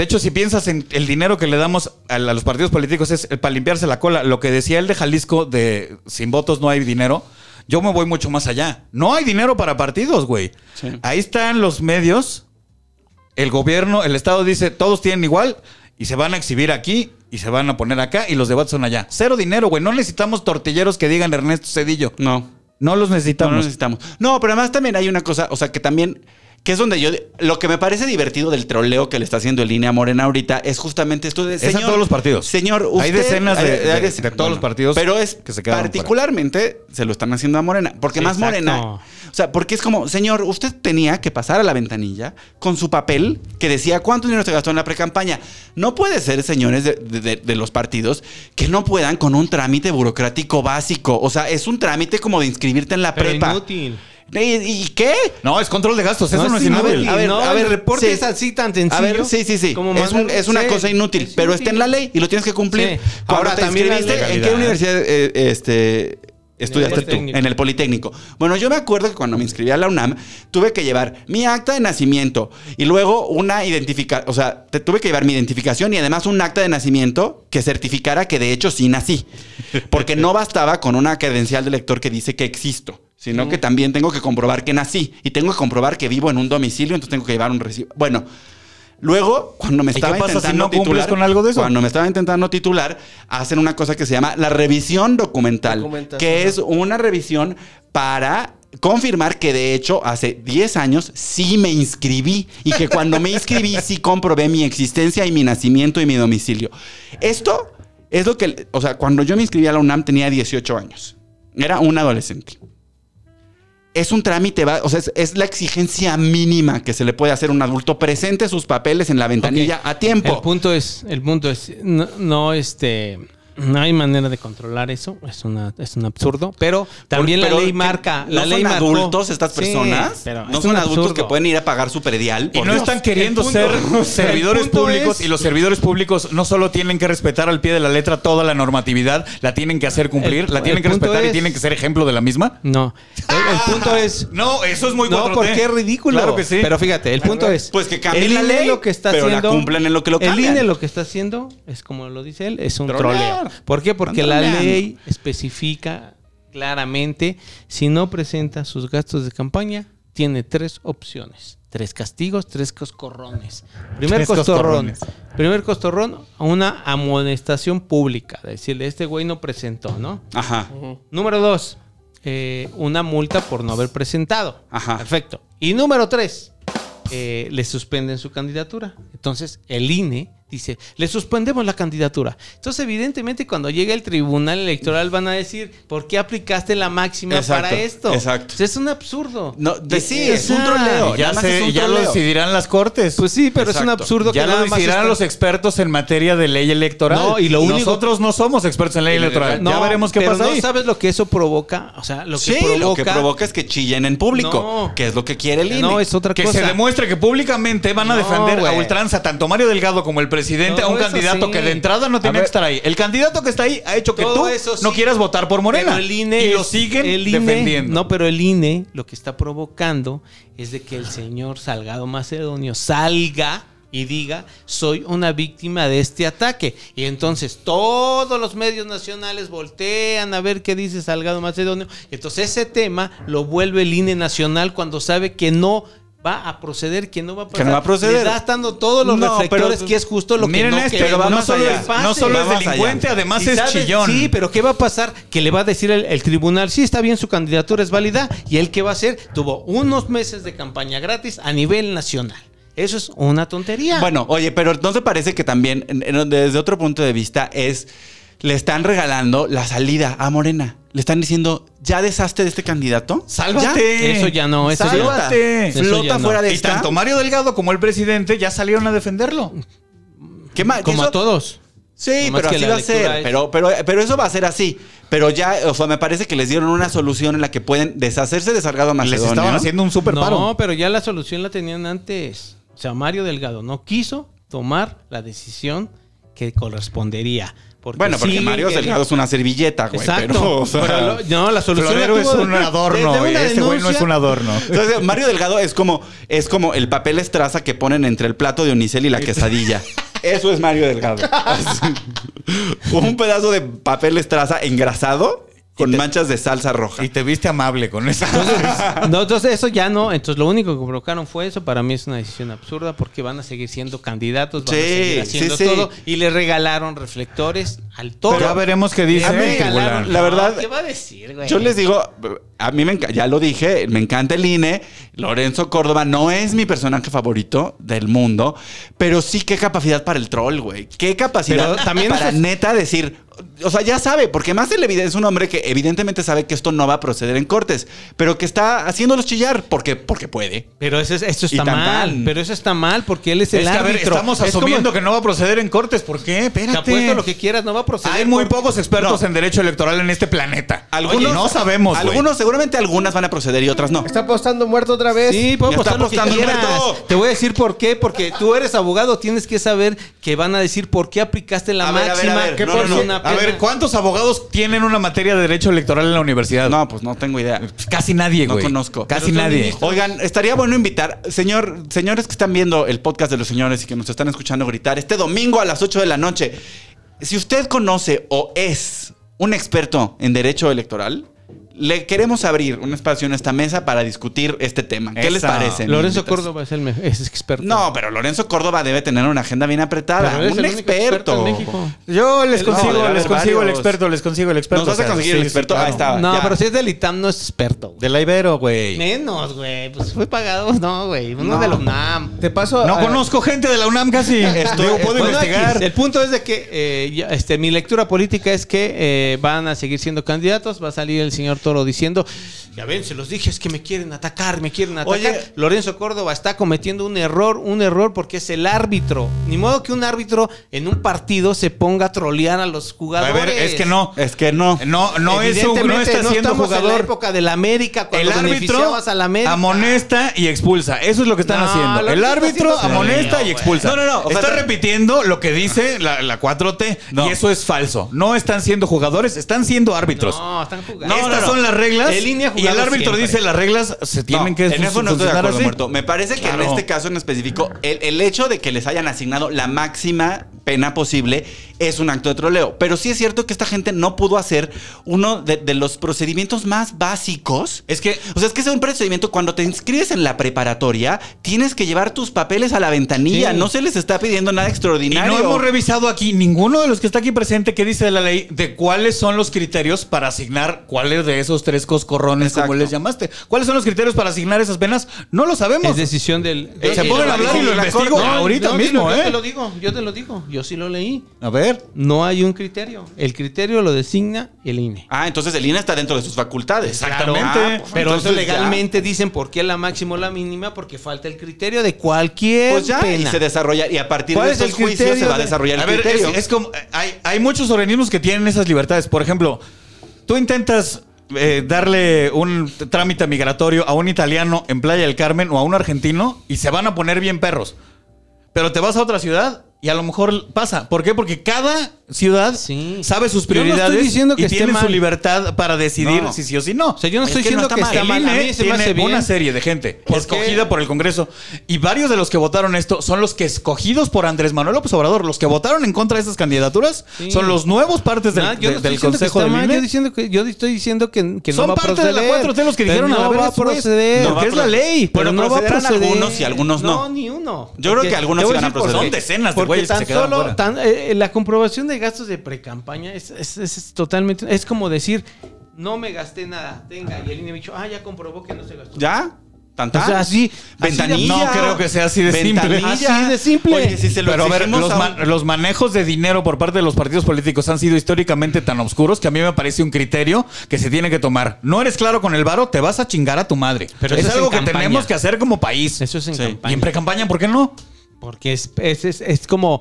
S2: De hecho, si piensas en el dinero que le damos a, la- a los partidos políticos es eh, para limpiarse la cola. Lo que decía el de Jalisco de sin votos no hay dinero. Yo me voy mucho más allá. No hay dinero para partidos, güey.
S4: Sí.
S2: Ahí están los medios. El gobierno, el Estado dice, todos tienen igual y se van a exhibir aquí y se van a poner acá y los debates son allá. Cero dinero, güey. No necesitamos tortilleros que digan Ernesto Cedillo.
S4: No.
S2: No los
S4: No
S2: necesitamos.
S4: lo necesitamos. No, pero además también hay una cosa, o sea, que también, que es donde yo, lo que me parece divertido del troleo que le está haciendo el línea Morena ahorita es justamente esto de,
S2: Es a todos los partidos.
S4: Señor,
S2: Hay
S4: usted-
S2: decenas de-
S4: hay- hay
S2: de-
S4: dece-
S2: de todos los partidos
S4: Pero es
S2: que se
S4: particularmente se lo están haciendo a Morena, porque
S3: Sí,
S4: más
S3: exacto.
S4: Morena, o sea, porque es como, señor, usted tenía que pasar a la ventanilla con su papel que decía cuánto dinero se gastó en la precampaña. No puede ser, señores de, de- de- de los partidos, que no puedan con un trámite burocrático básico. O sea, es un trámite como de inscribirte en la
S3: Pero
S4: prepa.
S3: inútil.
S4: ¿Y, y qué?
S2: No, es control de gastos. Eso no, es
S3: inútil.
S4: A ver,
S3: no,
S4: a ver,
S3: el reporte
S4: sí.
S3: es así tan sencillo.
S4: A ver, sí, sí, sí.
S3: como
S4: es, un-
S3: mandar-
S4: es una
S3: sí,
S4: cosa inútil,
S3: es
S4: pero está en la ley y lo tienes que cumplir.
S3: Sí. Ahora,
S4: te
S3: también
S4: inscribiste, ¿en qué universidad eh, este, estudiaste tú? En el Politécnico. Bueno, yo me acuerdo que cuando me inscribí a la UNAM, tuve que llevar mi acta de nacimiento y luego una identificación, o sea, te tuve que llevar mi identificación y además un acta de nacimiento que certificara que de hecho sí nací. Porque no bastaba con una credencial de lector que dice que existo. Sino que también tengo que comprobar que nací y tengo que comprobar que vivo en un domicilio, entonces tengo que llevar un recibo. Bueno, Luego, cuando me
S2: ¿Y qué
S4: estaba
S2: pasa si
S4: intentando
S2: no cumples
S4: titular,
S2: con algo de eso?
S4: Cuando me estaba intentando titular, hacen una cosa que se llama la revisión documental,
S5: Documentación.
S4: que es una revisión para confirmar que de hecho hace 10 años sí me inscribí y que cuando me inscribí sí comprobé mi existencia y mi nacimiento y mi domicilio. Esto Es lo que, o sea, cuando yo me inscribí a la UNAM tenía 18 años. Era un adolescente. Es un trámite, va- o sea, es, es la exigencia mínima que se le puede hacer a un adulto. Presente sus papeles en la ventanilla a tiempo.
S3: El punto es, el punto es, no, no, este, no hay manera de controlar eso, es una, es un absurdo, pero también
S4: Pero
S3: la ley marca,
S4: ¿No
S3: la ley
S4: son
S3: marcó-
S4: adultos estas
S3: Sí,
S4: personas?
S3: pero
S4: no
S3: es
S4: son adultos
S3: absurdo.
S4: que pueden ir a pagar su predial.
S2: Y no
S4: Dios.
S2: están queriendo
S3: El
S2: ser servidores
S3: el
S2: públicos
S3: es-
S2: y los servidores públicos no solo tienen que respetar al pie de la letra toda la normatividad, la tienen que hacer cumplir,
S3: El-
S2: la tienen
S3: el
S2: que respetar y tienen que ser ejemplo de la misma.
S3: No, el, el punto es,
S2: No, eso es muy
S3: no,
S2: 4T.
S3: porque es ridículo.
S2: Claro que sí.
S3: Pero fíjate, el punto es,
S4: Pues que cambien
S3: el
S4: la
S3: INE
S4: ley,
S3: lo que está
S4: pero la
S3: haciendo,
S4: cumplen en lo que lo
S3: el
S4: cambian.
S3: INE lo que está haciendo es como lo dice él, es un troleo. ¿Por qué? Porque la ley especifica claramente si no presenta sus gastos de campaña tiene tres opciones. Tres castigos, tres coscorrones. Primer
S2: Tres
S3: costorrón.
S2: coscorrones.
S3: Primer costorrón, una amonestación pública. de Decirle, este güey no presentó, ¿no?
S4: Ajá.
S3: Número dos, eh, una multa por no haber presentado.
S4: Ajá.
S3: Perfecto. Y número tres, eh, le suspenden su candidatura. Entonces, el INE dice, le suspendemos la candidatura. Entonces, evidentemente, cuando llegue el tribunal electoral van a decir, ¿por qué aplicaste la máxima
S4: Exacto,
S3: para esto?
S4: exacto.
S3: O sea, es un absurdo.
S4: No, de- sí, es un troleo.
S2: Ya, se-
S4: un
S2: ya lo decidirán las cortes.
S3: Pues sí, pero es un absurdo
S2: ya
S3: que
S2: lo
S3: nada más
S2: decidirán los expertos en materia de ley electoral.
S3: No, y lo único-
S2: Nosotros no somos expertos en ley electoral. ya veremos qué
S3: pero
S2: pasa
S3: no
S2: ahí.
S3: sabes lo que eso provoca. O sea, lo que
S4: sí,
S3: provoca...
S4: lo que provoca es que chillen en público,
S3: No.
S4: que es lo que quiere el INE.
S3: No, es otra
S2: Que
S3: cosa.
S2: se demuestre que públicamente van a
S3: No,
S2: defender a
S3: güey.
S2: ultranza tanto Mario Delgado como el presidente
S3: Todo
S2: a un candidato
S3: sí.
S2: que de entrada no tenía
S4: ver.
S2: que estar ahí. El candidato que está ahí ha hecho que
S3: Todo
S2: tú
S3: eso sí.
S2: no quieras votar por Morena.
S3: Pero el INE
S2: y lo siguen
S3: el INE
S2: defendiendo.
S3: No, pero el INE lo que está provocando es de que el señor Salgado Macedonio salga y diga, soy una víctima de este ataque. Y entonces todos los medios nacionales voltean a ver qué dice Salgado Macedonio. Entonces ese tema lo vuelve el INE nacional cuando sabe que no va a proceder, que no va a
S4: Que
S3: pasar.
S4: no va a proceder.
S3: Le dando todos los
S4: No,
S3: reflectores
S4: pero-
S3: que es justo lo
S2: Miren
S3: que no
S2: este, pero va
S3: no
S2: más
S3: solo
S2: allá.
S3: es pase.
S2: No solo
S4: Va
S2: es
S4: más
S2: delincuente,
S4: allá.
S2: además
S3: ¿Y
S2: es
S3: sabes?
S2: chillón.
S3: Sí, pero ¿qué va a pasar? Que le va a decir el, el tribunal, sí, está bien, su candidatura es válida. ¿Y él qué va a hacer? Tuvo unos meses de campaña gratis a nivel nacional. Eso es una tontería.
S4: Bueno, oye, pero ¿no te parece que también, en- en- desde otro punto de vista, es. Le están regalando la salida a Morena. Le están diciendo, ¿ya deshazte de este candidato?
S2: Sálvate.
S3: Eso ya no, eso ya-
S2: Sálvate.
S3: Eso
S4: Flota
S3: no.
S4: fuera de
S2: Y
S4: esta.
S2: tanto Mario Delgado como el presidente ya salieron a defenderlo.
S4: ¿Qué más?
S3: Como
S4: Eso-
S3: a todos.
S4: Sí, pero así va a ser.
S3: es-
S4: Pero, pero, pero eso va a ser así. Pero ya, o sea, me parece que les dieron una solución en la que pueden deshacerse de Salgado
S2: Les
S4: Macedonio.
S2: estaban haciendo un super
S3: No,
S2: paro.
S3: pero ya la solución la tenían antes. O sea, Mario Delgado no quiso tomar la decisión que correspondería. Porque
S4: Bueno, porque Mario Delgado es una servilleta, güey.
S3: Exacto.
S4: Pero, o sea,
S3: Pero lo- no, la solución
S2: Florero
S3: la
S2: es un
S3: de-
S2: adorno. Este güey no es un adorno.
S4: Entonces, Mario Delgado es como, es como el papel estraza que ponen entre el plato de unicel y la quesadilla. Eso es Mario Delgado. Un pedazo de papel estraza engrasado con manchas de salsa roja.
S2: Y te viste amable con eso.
S3: No, entonces eso ya no. Entonces lo único que provocaron fue eso. Para mí es una decisión absurda porque van a seguir siendo candidatos, van
S4: Sí,
S3: a seguir haciendo
S4: sí, sí.
S3: todo. Y le regalaron reflectores al toro.
S2: ya veremos qué dice
S4: A mí, la verdad-
S3: ¿Qué va a decir, güey?
S4: Yo les digo, a mí me ya lo dije, me encanta el INE. Lorenzo Córdoba no es mi personaje favorito del mundo, pero sí qué capacidad para el troll, güey. Qué capacidad
S3: Pero también
S4: para
S3: es-
S4: neta decir, o sea, ya sabe, porque más el evidente es un hombre que evidentemente sabe que esto no va a proceder en cortes, pero que está haciéndolos chillar porque porque puede.
S3: Pero eso, es- eso
S4: Y
S3: está
S4: tan,
S3: mal.
S4: tan.
S3: Pero eso está mal porque él es el
S2: Es que, a ver,
S3: árbitro.
S2: estamos
S3: Es como-
S2: asumiendo que no va a proceder en cortes. ¿Por qué? Espérate.
S3: Te apuesto lo que quieras, no va a proceder.
S2: Hay muy
S3: por-
S2: pocos expertos
S4: No.
S2: en derecho electoral en este planeta.
S4: Algunos
S2: Oye, no sabemos.
S4: Algunos, seguramente algunas van a proceder y otras no.
S5: Está apostando muerto otra vez.
S3: Sí, puedo apostar lo que quieras.
S4: muerto.
S3: Te voy a decir por qué. Porque tú eres abogado, tienes que saber que van a decir por qué aplicaste la
S4: A ver, a ver,
S3: máxima.
S4: a ver. No, no, no.
S2: A. ¿cuántos abogados tienen una materia de derecho electoral en la universidad?
S4: No, pues no tengo idea.
S2: Casi nadie,
S4: No
S2: güey.
S4: conozco.
S2: Casi nadie.
S3: ministros.
S4: Oigan, estaría bueno invitar, señor, señores que están viendo el podcast de los señores y que nos están escuchando gritar este domingo a las 8 de la noche. Si usted conoce o es un experto en derecho electoral, le queremos abrir un espacio en esta mesa para discutir este tema. ¿Qué les parece?
S3: Lorenzo? Córdoba es el es experto.
S4: No, pero Lorenzo Córdoba debe tener una agenda bien apretada.
S3: Pero es
S4: un
S3: experto.
S2: Yo les consigo, les consigo el experto, les consigo el experto.
S4: ¿Nos vas a
S2: o sea,
S4: conseguir el
S2: sí,
S4: experto?
S2: claro.
S4: Ahí está.
S3: No,
S4: ya.
S3: pero si es del ITAM no es experto.
S2: De la Ibero, güey.
S3: Menos, güey. Pues fue pagado, no, güey. Uno de la UNAM.
S5: Te paso.
S2: No
S5: a-
S2: conozco gente de la UNAM casi.
S4: Estoy-
S2: Digo, puedo
S3: Bueno,
S2: investigar.
S3: El punto es de que eh, ya, este, mi lectura política es que eh, van a seguir siendo candidatos. Va a salir el señor Toro diciendo, ya ven, se los dije, es que me quieren atacar, me quieren atacar.
S4: Oye.
S3: Lorenzo Córdoba está cometiendo un error, un error porque es el árbitro. Ni modo que un árbitro en un partido se ponga a trolear a los
S2: A
S3: jugadores.
S2: ver, es que no.
S4: Es que no.
S2: No, no es un, no está siendo
S3: estamos en la
S2: jugador.
S3: época de la América cuando
S2: El árbitro
S3: a la América.
S2: amonesta y expulsa. Eso es lo que están
S3: No,
S2: haciendo.
S3: lo
S2: El árbitro
S3: haciendo-
S2: amonesta y expulsa.
S4: No, no, no, o sea,
S2: está repitiendo lo que dice la, la 4T.
S4: No.
S2: Y eso es falso. No están siendo jugadores, están siendo árbitros.
S3: No, están jugando.
S2: Estas son las reglas.
S3: En línea
S2: y el árbitro
S3: siempre.
S2: dice las reglas se tienen
S4: No,
S2: que
S4: en eso no estoy de acuerdo,
S2: así.
S4: muerto. Me parece que
S2: Claro.
S4: en este caso en específico, el, el hecho de que les hayan asignado la máxima pena posible es un acto de troleo. Pero sí es cierto que esta gente no pudo hacer uno de, de los procedimientos más básicos.
S2: Es que
S4: O sea, es que es un procedimiento cuando te inscribes en la preparatoria, tienes que llevar tus papeles a la ventanilla.
S3: Sí.
S4: No se les está pidiendo nada
S2: Y
S4: extraordinario.
S2: no hemos revisado aquí ninguno de los que está aquí presente que dice de la ley de cuáles son los criterios para asignar cuáles de esos tres coscorrones,
S4: Exacto.
S2: como les llamaste. ¿Cuáles son los criterios para asignar esas penas? No lo sabemos.
S3: Es decisión del.
S2: Eh, se pongan
S3: lo
S2: a hablar
S3: digo.
S2: y lo investigo ahorita
S3: yo
S2: mismo,
S3: lo-
S2: ¿eh?
S3: Yo te lo digo, yo te lo digo. Yo sí lo leí.
S2: A ver.
S3: No hay un criterio. El criterio lo designa el INE.
S4: Ah, entonces el INE está dentro de sus facultades.
S2: Exactamente.
S4: Ah, pues
S3: Pero eso
S4: entonces ya.
S3: legalmente dicen por qué la máxima o la mínima, porque falta el criterio de cualquier
S4: Pues ya, y
S3: pena.
S4: se desarrolla, y a partir
S3: ¿Cuál
S4: de esos juicios se va a
S3: de-
S4: desarrollar el
S2: A ver,
S4: criterio.
S2: es, es como. Hay, hay muchos organismos que tienen esas libertades. Por ejemplo, tú intentas eh, darle un trámite migratorio a un italiano en Playa del Carmen o a un argentino y se van a poner bien perros. Pero te vas a otra ciudad y a lo mejor pasa. ¿Por qué? Porque cada ciudad
S3: Sí.
S2: sabe sus
S3: Yo no estoy
S2: prioridades
S3: diciendo que
S2: y tiene su libertad para decidir
S4: No.
S2: si sí o si no.
S3: O sea, yo no
S4: Es
S3: estoy
S4: que no
S3: diciendo
S4: está
S3: que
S4: mal.
S3: está mal. A mí se me hace
S2: tiene
S3: bien.
S2: una serie de gente
S3: ¿Por qué?
S2: escogida por el Congreso y varios de los que votaron esto son los que escogidos por Andrés Manuel López Obrador, los que votaron en contra de estas candidaturas
S3: Sí.
S2: son los nuevos partes del,
S3: No, yo no
S2: de-
S3: estoy
S2: del
S3: diciendo que
S2: Consejo
S3: está
S2: del INE.
S3: Yo, diciendo que, yo estoy diciendo que, que
S2: Son
S3: no va a
S2: parte de la
S3: proceder.
S2: 4T los que dijeron,
S3: no va a proceder.
S2: No, porque es la ley.
S3: Pero no va a
S4: procederán
S3: proceder.
S4: algunos y algunos no.
S3: No, ni uno.
S4: Yo creo que algunos sí van a proceder.
S2: Son decenas de güeyes que se quedaron
S3: tan- eh, la comprobación de gastos de precampaña es, es, es- es totalmente... Es como decir, no me gasté nada, tenga. Y el INE me dicho, ah, ya comprobó que no se gastó.
S4: ¿Ya? ¿Tan, tan?
S3: O sea, así-
S4: Ventanilla.
S2: así de- No creo que sea así de simple.
S3: Así de simple.
S4: Oye, si se lo
S2: Pero a ver, los,
S4: a un-
S2: man- los manejos de dinero por parte de los partidos políticos han sido históricamente tan oscuros que a mí me parece un criterio que se tiene que tomar. No eres claro con el varo, te vas a chingar a tu madre.
S3: Pero
S2: es algo que
S3: campaña.
S2: tenemos que hacer como país.
S3: Eso es en
S4: Sí.
S2: Y
S3: campaña.
S2: en pre-campaña, ¿por qué no?
S3: Porque es, es, es- es como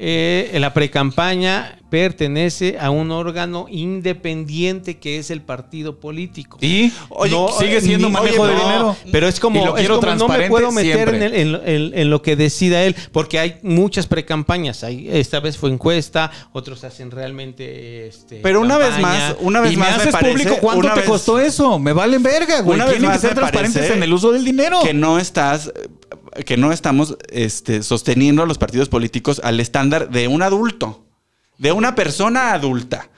S3: eh, la precampaña pertenece a un órgano independiente que es el partido político.
S2: Y
S4: Oye,
S2: sigue siendo
S3: ni-
S2: manejo
S3: oye,
S2: de
S3: no,
S2: dinero.
S3: Pero es como,
S2: lo
S3: es
S2: quiero
S3: como no me puedo meter en,
S2: siempre.
S3: el- en lo- en- en lo que decida él, porque hay muchas precampañas. Hay, esta vez fue encuesta, otros hacen realmente. Este,
S4: Pero una vez más, una vez
S2: y me
S4: más parece,
S2: público cuánto
S4: una
S2: te
S4: vez-
S2: costó eso. Me valen verga, güey.
S4: Una vez
S2: Tienen que ser transparentes en el uso del dinero.
S4: Que no estás, que no estamos este, sosteniendo a los partidos políticos al estándar de un adulto, de una persona adulta.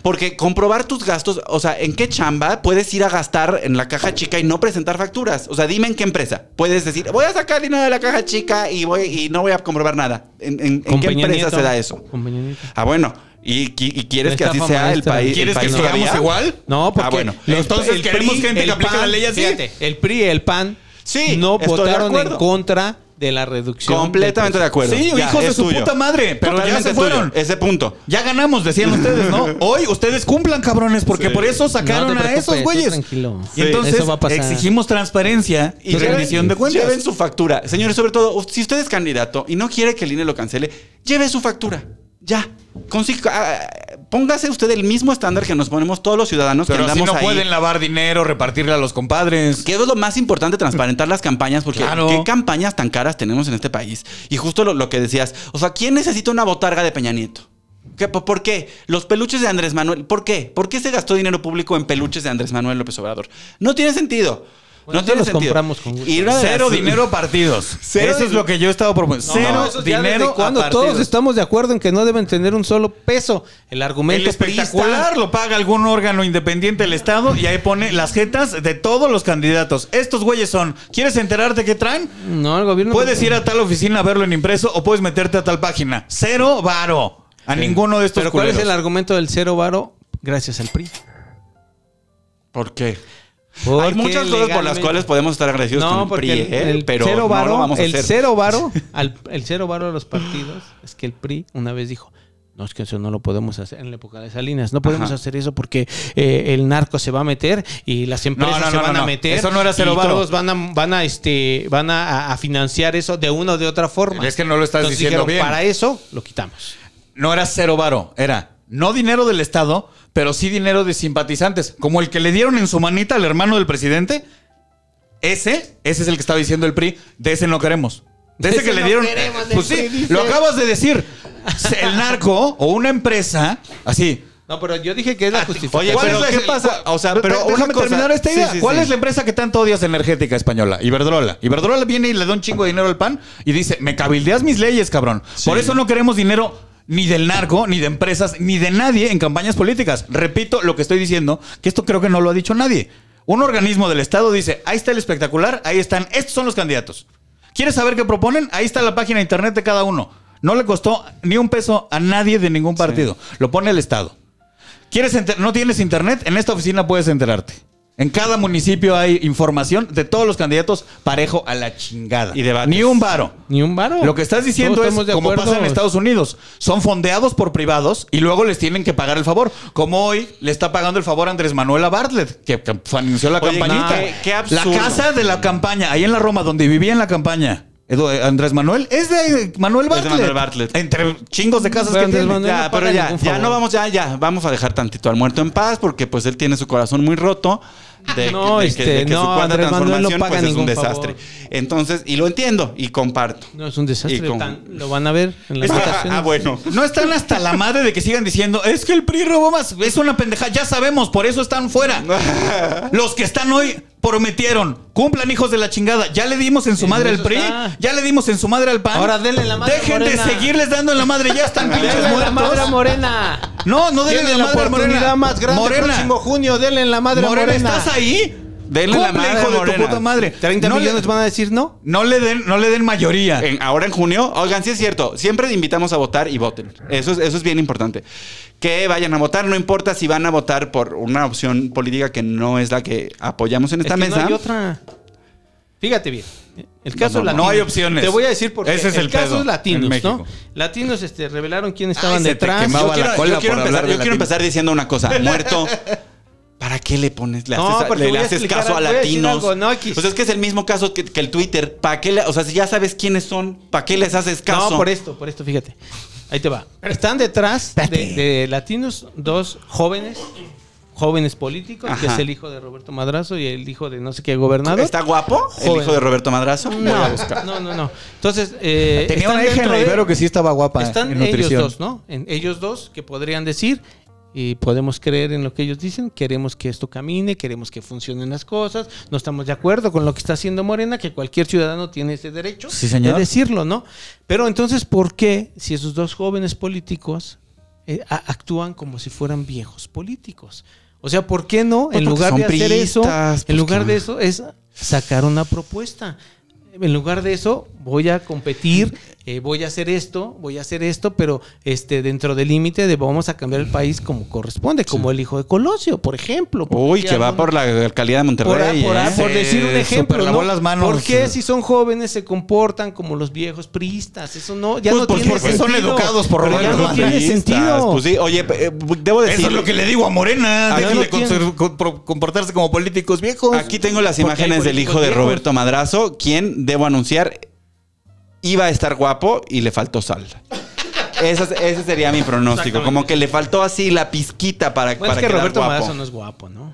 S4: Porque comprobar tus gastos, o sea, ¿en qué chamba puedes ir a gastar en la caja chica y no presentar facturas? O sea, dime en qué empresa. Puedes decir, voy a sacar dinero de la caja chica y, voy, y no voy a comprobar nada. ¿En, en- en
S3: Con
S4: qué empresa
S3: Nieto.
S4: se da eso? Ah, bueno. ¿Y, qui- y quieres que así sea el país?
S2: ¿Quieres
S4: el
S2: que
S4: país todavía?
S2: igual?
S3: No, porque
S4: Ah, bueno.
S2: Entonces queremos gente que aplique la ley así.
S3: Fíjate, el PRI y el PAN
S4: Sí,
S3: no
S4: estoy de
S3: votaron en
S4: acuerdo.
S3: contra de la reducción.
S4: Completamente de acuerdo.
S2: Sí,
S4: Ya,
S2: hijos de
S4: es
S2: su
S4: tuyo.
S2: puta madre. Pero ya
S4: Totalmente
S2: se fueron.
S4: tuyo, Ese punto.
S2: Ya ganamos, decían ustedes, ¿no? Hoy ustedes cumplan, cabrones, porque por eso sacaron
S3: No te
S2: a esos
S3: tú
S2: güeyes.
S3: tranquilo.
S2: Y
S3: Sí.
S2: entonces
S3: Eso va a pasar.
S2: exigimos transparencia y, rendición de cuentas.
S4: Lleven su factura. Señores, sobre todo, si usted es candidato y no quiere que el INE lo cancele, lleve su factura. Ya. Consi- ah, póngase usted el mismo estándar que nos ponemos todos los ciudadanos
S2: Pero
S4: que andamos
S2: no
S4: ahí.
S2: pueden lavar dinero, repartirle a los compadres.
S4: Que es lo más importante, transparentar las campañas, porque
S2: Claro.
S4: qué campañas tan caras tenemos en este país. Y justo lo, lo que decías, o sea, ¿quién necesita una botarga de Peña Nieto? ¿Qué- po- ¿Por qué? Los peluches de Andrés Manuel, ¿por qué? ¿Por qué se gastó dinero público en peluches de Andrés Manuel López Obrador? No tiene sentido.
S3: Bueno,
S4: no tiene
S3: los
S4: sentido.
S3: compramos con gusto.
S4: Y
S2: Cero dinero a partidos.
S4: Cero
S2: Eso es lo que yo he estado proponiendo.
S3: No,
S2: Cero
S3: eso ya
S2: dinero
S3: cuando
S2: a
S3: todos estamos de acuerdo en que no deben tener un solo peso. El argumento
S2: El espectacular
S3: priista-
S2: lo paga algún órgano independiente del Estado y ahí pone las jetas de todos los candidatos. Estos güeyes son. ¿Quieres enterarte qué traen?
S3: No, el gobierno.
S2: Puedes ir a tal oficina a verlo en impreso o puedes meterte a tal página. Cero varo. A ninguno de estos
S3: Pero ¿cuál es el argumento del cero varo? Gracias al PRI.
S4: ¿Por qué?
S3: Porque
S4: Hay muchas cosas por las cuales podemos estar agradecidos con
S3: No,
S4: el
S3: porque
S4: PRI,
S3: el,
S4: ¿eh?
S3: el
S4: pero
S3: cero
S4: no
S3: varo,
S4: lo vamos a
S3: el
S4: hacer.
S3: cero varo, al- el cero varo de los partidos es que el PRI una vez dijo, no es que eso no lo podemos hacer en la época de Salinas, no podemos
S4: Ajá.
S3: hacer eso porque eh, el narco se va a meter y las empresas
S2: No, no,
S3: se
S2: no,
S3: van a meter.
S2: Eso no era cero
S3: y
S2: varo.
S3: Todos van a, van a este, van a, a financiar eso de una o de otra forma.
S2: Es que no lo estás
S3: Entonces
S2: diciendo
S3: dijeron,
S2: bien.
S3: Para eso lo quitamos.
S2: No era cero varo. Era no dinero del Estado, pero sí dinero de simpatizantes. Como el que le dieron en su manita al hermano del presidente. Ese, ese es el que estaba diciendo el PRI. De ese no queremos. De ese
S3: Ese
S2: que le
S3: no
S2: dieron.
S3: queremos
S2: Pues sí,
S3: dice.
S2: lo acabas de decir. El narco o una empresa, así,
S3: No, pero yo dije que es la justificación.
S4: Oye,
S2: ¿Cuál
S4: pero
S2: es la-
S4: ¿qué pasa? O sea,
S2: pero déjame terminar esta
S4: Sí,
S2: idea.
S4: sí,
S2: ¿Cuál
S4: sí.
S2: es la empresa que tanto odias energética española? Iberdrola. Iberdrola viene y le da un chingo de dinero al PAN y dice, me cabildeas mis leyes, cabrón. Por eso no queremos dinero ni del narco, ni de empresas, ni de nadie en campañas políticas. Repito lo que estoy diciendo, que esto creo que no lo ha dicho nadie. Un organismo del Estado dice, ahí está el espectacular, ahí están, estos son los candidatos. ¿Quieres saber qué proponen? Ahí está la página de internet de cada uno. No le costó ni un peso a nadie de ningún partido. Lo pone el Estado. ¿Quieres enter- ¿No tienes internet? En esta oficina puedes enterarte. En cada municipio hay información de todos los candidatos parejo a la chingada.
S4: Y debates.
S2: Ni un varo.
S3: Ni un varo.
S2: Lo que estás diciendo
S3: Todos
S2: es
S3: de
S2: como pasa en Estados Unidos. Son fondeados por privados y luego les tienen que pagar el favor. Como hoy le está pagando el favor a Andrés Manuel a Bartlett, que, que anunció la
S4: Oye,
S2: campañita.
S4: qué- qué
S2: la
S4: absurdo.
S2: casa de la campaña, ahí en la Roma, donde vivía en la campaña. Eh, Andrés Manuel es de Manuel
S4: Es de
S2: Bartlett.
S4: Manuel Bartlett.
S2: Entre chingos de casas
S3: Pero
S2: que tiene.
S4: Ya,
S3: no
S4: pero ya, ya no vamos, ya, ya, vamos a dejar tantito al muerto en paz porque pues él tiene su corazón muy roto de,
S3: No,
S4: de que-
S3: este,
S4: de que su
S3: no,
S4: cuarta
S3: Andrés Manuel no
S4: transformación
S3: paga
S4: pues, es un desastre.
S3: favor.
S4: Entonces, y lo entiendo y comparto.
S3: No, es un desastre.
S4: Y con-
S3: tan- lo van a ver en las
S2: Es que-
S3: votaciones.
S4: Ah, bueno.
S2: No están hasta la madre de que sigan diciendo, es que el PRI robó más. Es una pendeja, ya sabemos, por eso están fuera. Los que están hoy prometieron, cumplan hijos de la chingada. Ya le dimos en su madre al PRI,
S3: está.
S2: ya le dimos en su madre al PAN.
S3: Ahora denle la madre
S2: Dejen de
S3: Morena.
S2: seguirles dando en la madre, ya están pinches
S3: Denle la
S2: muertos.
S3: madre a Morena.
S2: No, no denle la
S3: la
S2: madre a Morena.
S3: más grande
S2: Morena.
S3: próximo junio. Denle la madre a
S2: Morena,
S3: Morena.
S2: ¿estás ahí?
S4: Denle la madre
S2: hijo de tu puta madre.
S3: 30
S2: no
S3: millones
S2: le,
S3: van a decir no.
S2: no le den, no le den mayoría.
S4: En- ahora en junio, oigan, sí es cierto, siempre invitamos a votar y voten. Eso es, eso es bien importante. Que vayan a votar, no importa si van a votar por una opción política que no es la que apoyamos en esta
S3: Es que
S4: mesa.
S3: No hay otra. Fíjate bien. El caso
S4: no, no,
S3: latino.
S2: no hay opciones.
S3: Te voy a decir por qué.
S2: Ese es el
S3: caso
S2: pedo
S3: es latinos, ¿no? Latinos este, revelaron quién estaban
S2: Ay,
S3: detrás.
S4: Yo quiero, yo quiero yo empezar diciendo una cosa. Muerto. ¿Para qué le pones, le
S3: No,
S4: haces, le haces caso a latinos?
S3: algo, no, X.
S4: pues es que es el mismo caso que, que el Twitter. ¿Para qué le- o sea, si ya sabes quiénes son, ¿para qué les haces caso?
S3: No, por esto, por esto, fíjate. Ahí te va. Están detrás de, de latinos dos jóvenes, jóvenes políticos, que es el hijo de Roberto Madrazo y el hijo de no sé qué gobernador.
S4: ¿Está guapo? El hijo de Roberto Madrazo.
S3: No, no, no. Entonces, eh,
S2: Tenía una hija en Ibero que sí estaba guapa
S3: Están
S2: en
S3: ellos
S2: nutrición.
S3: dos, ¿no? En ellos dos que podrían decir y podemos creer en lo que ellos dicen, queremos que esto camine, queremos que funcionen las cosas, no estamos de acuerdo con lo que está haciendo Morena, que cualquier ciudadano tiene ese derecho
S2: Sí, señor.
S3: de decirlo, ¿no? Pero entonces, ¿por qué si esos dos jóvenes políticos eh, actúan como si fueran viejos políticos? O sea, ¿por qué no,
S4: Pues
S3: en lugar de hacer eso, en
S4: pues
S3: lugar de eso es sacar una propuesta? En lugar de eso, voy a competir, eh, voy a hacer esto, voy a hacer esto, pero este dentro del límite de vamos a cambiar el país como corresponde, como el hijo de Colosio, por ejemplo.
S4: Uy, que va por la alcalía de
S3: por,
S4: Monterrey.
S3: por-
S4: ¿eh?
S3: por decir un ejemplo, ¿no?
S2: las manos.
S3: ¿Por qué si son jóvenes se comportan como los viejos priistas? Eso no, ya
S2: Pues,
S3: no
S2: pues,
S3: tiene
S2: porque
S3: sentido.
S2: son educados por
S3: Pero ya
S2: Roberto
S3: no tiene
S4: Priistas,
S3: sentido.
S4: Pues sí, oye, eh, debo decir.
S2: Eso es lo que le digo a Morena.
S4: Aquí
S2: Déjenle
S3: no
S2: pro- comportarse como políticos viejos.
S4: Aquí tengo las imágenes del hijo de. Roberto Madrazo, quien, debo anunciar, iba a estar guapo y le faltó sal. Ese, ese sería mi pronóstico. Como que le faltó así la pizquita para,
S3: Bueno,
S4: para
S3: es que
S4: quedar
S3: Roberto
S4: guapo.
S3: Madrazo no es guapo, ¿no?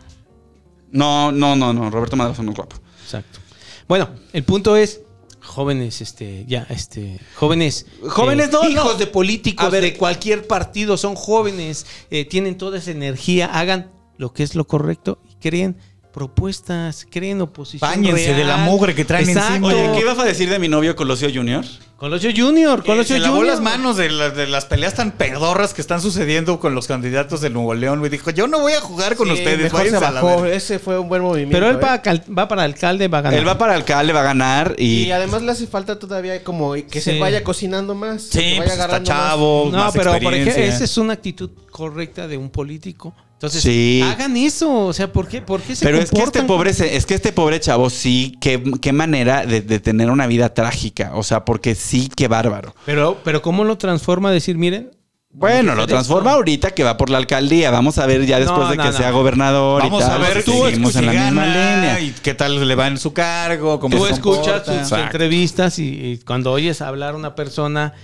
S4: No, no, no, no. Roberto Madrazo no es guapo.
S3: Exacto. Bueno, el punto es jóvenes, este, ya, este, jóvenes,
S4: Jóvenes,
S3: eh,
S4: no,
S3: hijos
S4: no.
S3: de políticos
S4: A ver.
S3: de cualquier partido, son jóvenes, eh, tienen toda esa energía, hagan lo que es lo correcto y creen propuestas, creen oposición.
S2: Báñense
S3: real.
S2: de la mugre que traen
S3: Exacto.
S2: encima.
S4: Oye, ¿qué ibas a decir de mi novio Colosio Junior?
S3: Colosio Junior, Colosio
S2: se lavó
S3: Junior.
S2: las manos de, la- de las peleas tan pedorras que están sucediendo con los candidatos de Nuevo León. Me dijo, yo no voy a jugar con
S5: Sí,
S2: ustedes.
S5: mejor se bajó.
S2: verga".
S5: Ese fue un buen movimiento.
S3: Pero él
S5: ¿eh?
S3: va, cal- va para alcalde, va a ganar.
S4: Él va para alcalde, va a ganar y...
S5: Y además le hace falta todavía como que
S3: Sí.
S5: se vaya cocinando más.
S2: Sí,
S5: que vaya
S2: pues está
S5: agarrando más.
S2: chavo,
S3: No,
S2: más
S3: pero por ejemplo, esa es una actitud correcta de un político. Entonces,
S4: Sí.
S3: hagan eso. O sea, ¿por qué, por qué se
S4: Pero es que este pobre, es que este pobre chavo sí, qué, qué manera de, de tener una vida trágica. O sea, porque sí, qué bárbaro.
S3: Pero, pero ¿cómo lo transforma a decir, miren?
S4: Bueno,
S3: a
S4: lo transforma
S3: esto?
S4: ahorita que va por la alcaldía. Vamos a ver ya después
S3: No,
S4: de que
S3: no,
S4: sea gobernador
S2: Vamos
S4: y
S2: a
S4: tal.
S2: ver
S4: si
S2: tú
S4: seguimos en la misma
S2: gana
S4: línea.
S2: y qué tal le va en su cargo, cómo
S3: Tú
S2: se
S3: escuchas sus entrevistas y, y cuando oyes hablar a una persona,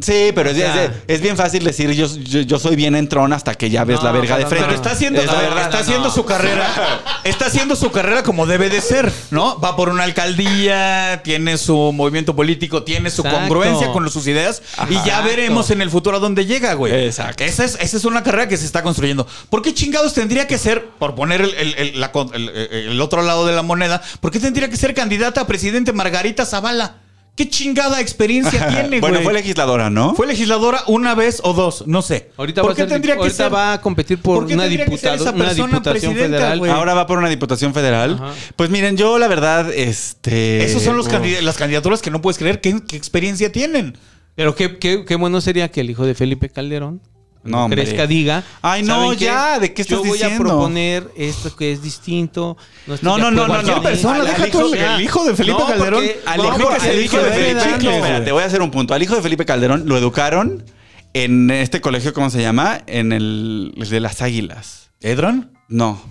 S4: Sí, pero es,
S3: O sea-
S4: es- es bien fácil decir yo, yo, yo soy bien entrón hasta que ya ves
S3: No,
S4: la verga de frente.
S2: Pero está haciendo,
S4: Es la
S2: a ver,
S4: verdad.
S2: está haciendo
S3: no.
S2: su carrera. Está haciendo su carrera como debe de ser, ¿no? Va por una alcaldía, tiene su movimiento político, tiene su
S3: Exacto.
S2: congruencia con sus ideas y ya veremos en el futuro a dónde llega, güey.
S4: Exacto.
S2: Esa es, esa es una carrera que se está construyendo. ¿Por qué chingados tendría que ser, por poner el, el- el- la con- el- el otro lado de la moneda, por qué tendría que ser candidata a presidente Margarita Zavala? ¿Qué chingada experiencia tiene, güey?
S4: bueno, fue legisladora, ¿no?
S2: Fue legisladora una vez o dos, no sé.
S3: ahorita,
S2: ¿Por
S3: va a,
S2: qué
S3: ser-
S2: tendría que
S3: ahorita
S2: ser?
S3: va a competir por,
S2: ¿Por qué
S3: una,
S2: tendría que ser
S3: diputado,
S2: esa
S3: una diputación federal.
S4: Ahora va por una diputación federal.
S3: Ajá.
S4: Pues miren, yo la verdad, este.
S2: Esos son los candid- las candidaturas que no puedes creer. ¿Qué, qué experiencia tienen?
S3: Pero qué, qué, qué bueno sería que el hijo de Felipe Calderón
S4: No,
S3: no,
S4: hombre.
S3: crezca, diga.
S4: Ay, no, ya, ¿de qué estás
S3: Yo voy
S4: diciendo?
S3: a proponer esto que es distinto.
S4: No,
S3: de
S4: no, no, no,
S3: con
S4: no.
S3: Cualquier
S2: persona,
S4: Al-
S2: deja
S4: al
S2: tú
S4: hijo-
S2: el hijo de Felipe
S3: No,
S2: Calderón.
S3: porque-
S4: Al
S3: No,
S4: hijo,
S3: porque
S4: al
S3: se
S4: hijo de Felipe Calderón.
S3: güey.
S4: Espera, te voy a hacer un punto. Al hijo de Felipe Calderón lo educaron en este colegio, ¿cómo se llama? En el, el de las águilas.
S2: ¿Edron?
S4: No.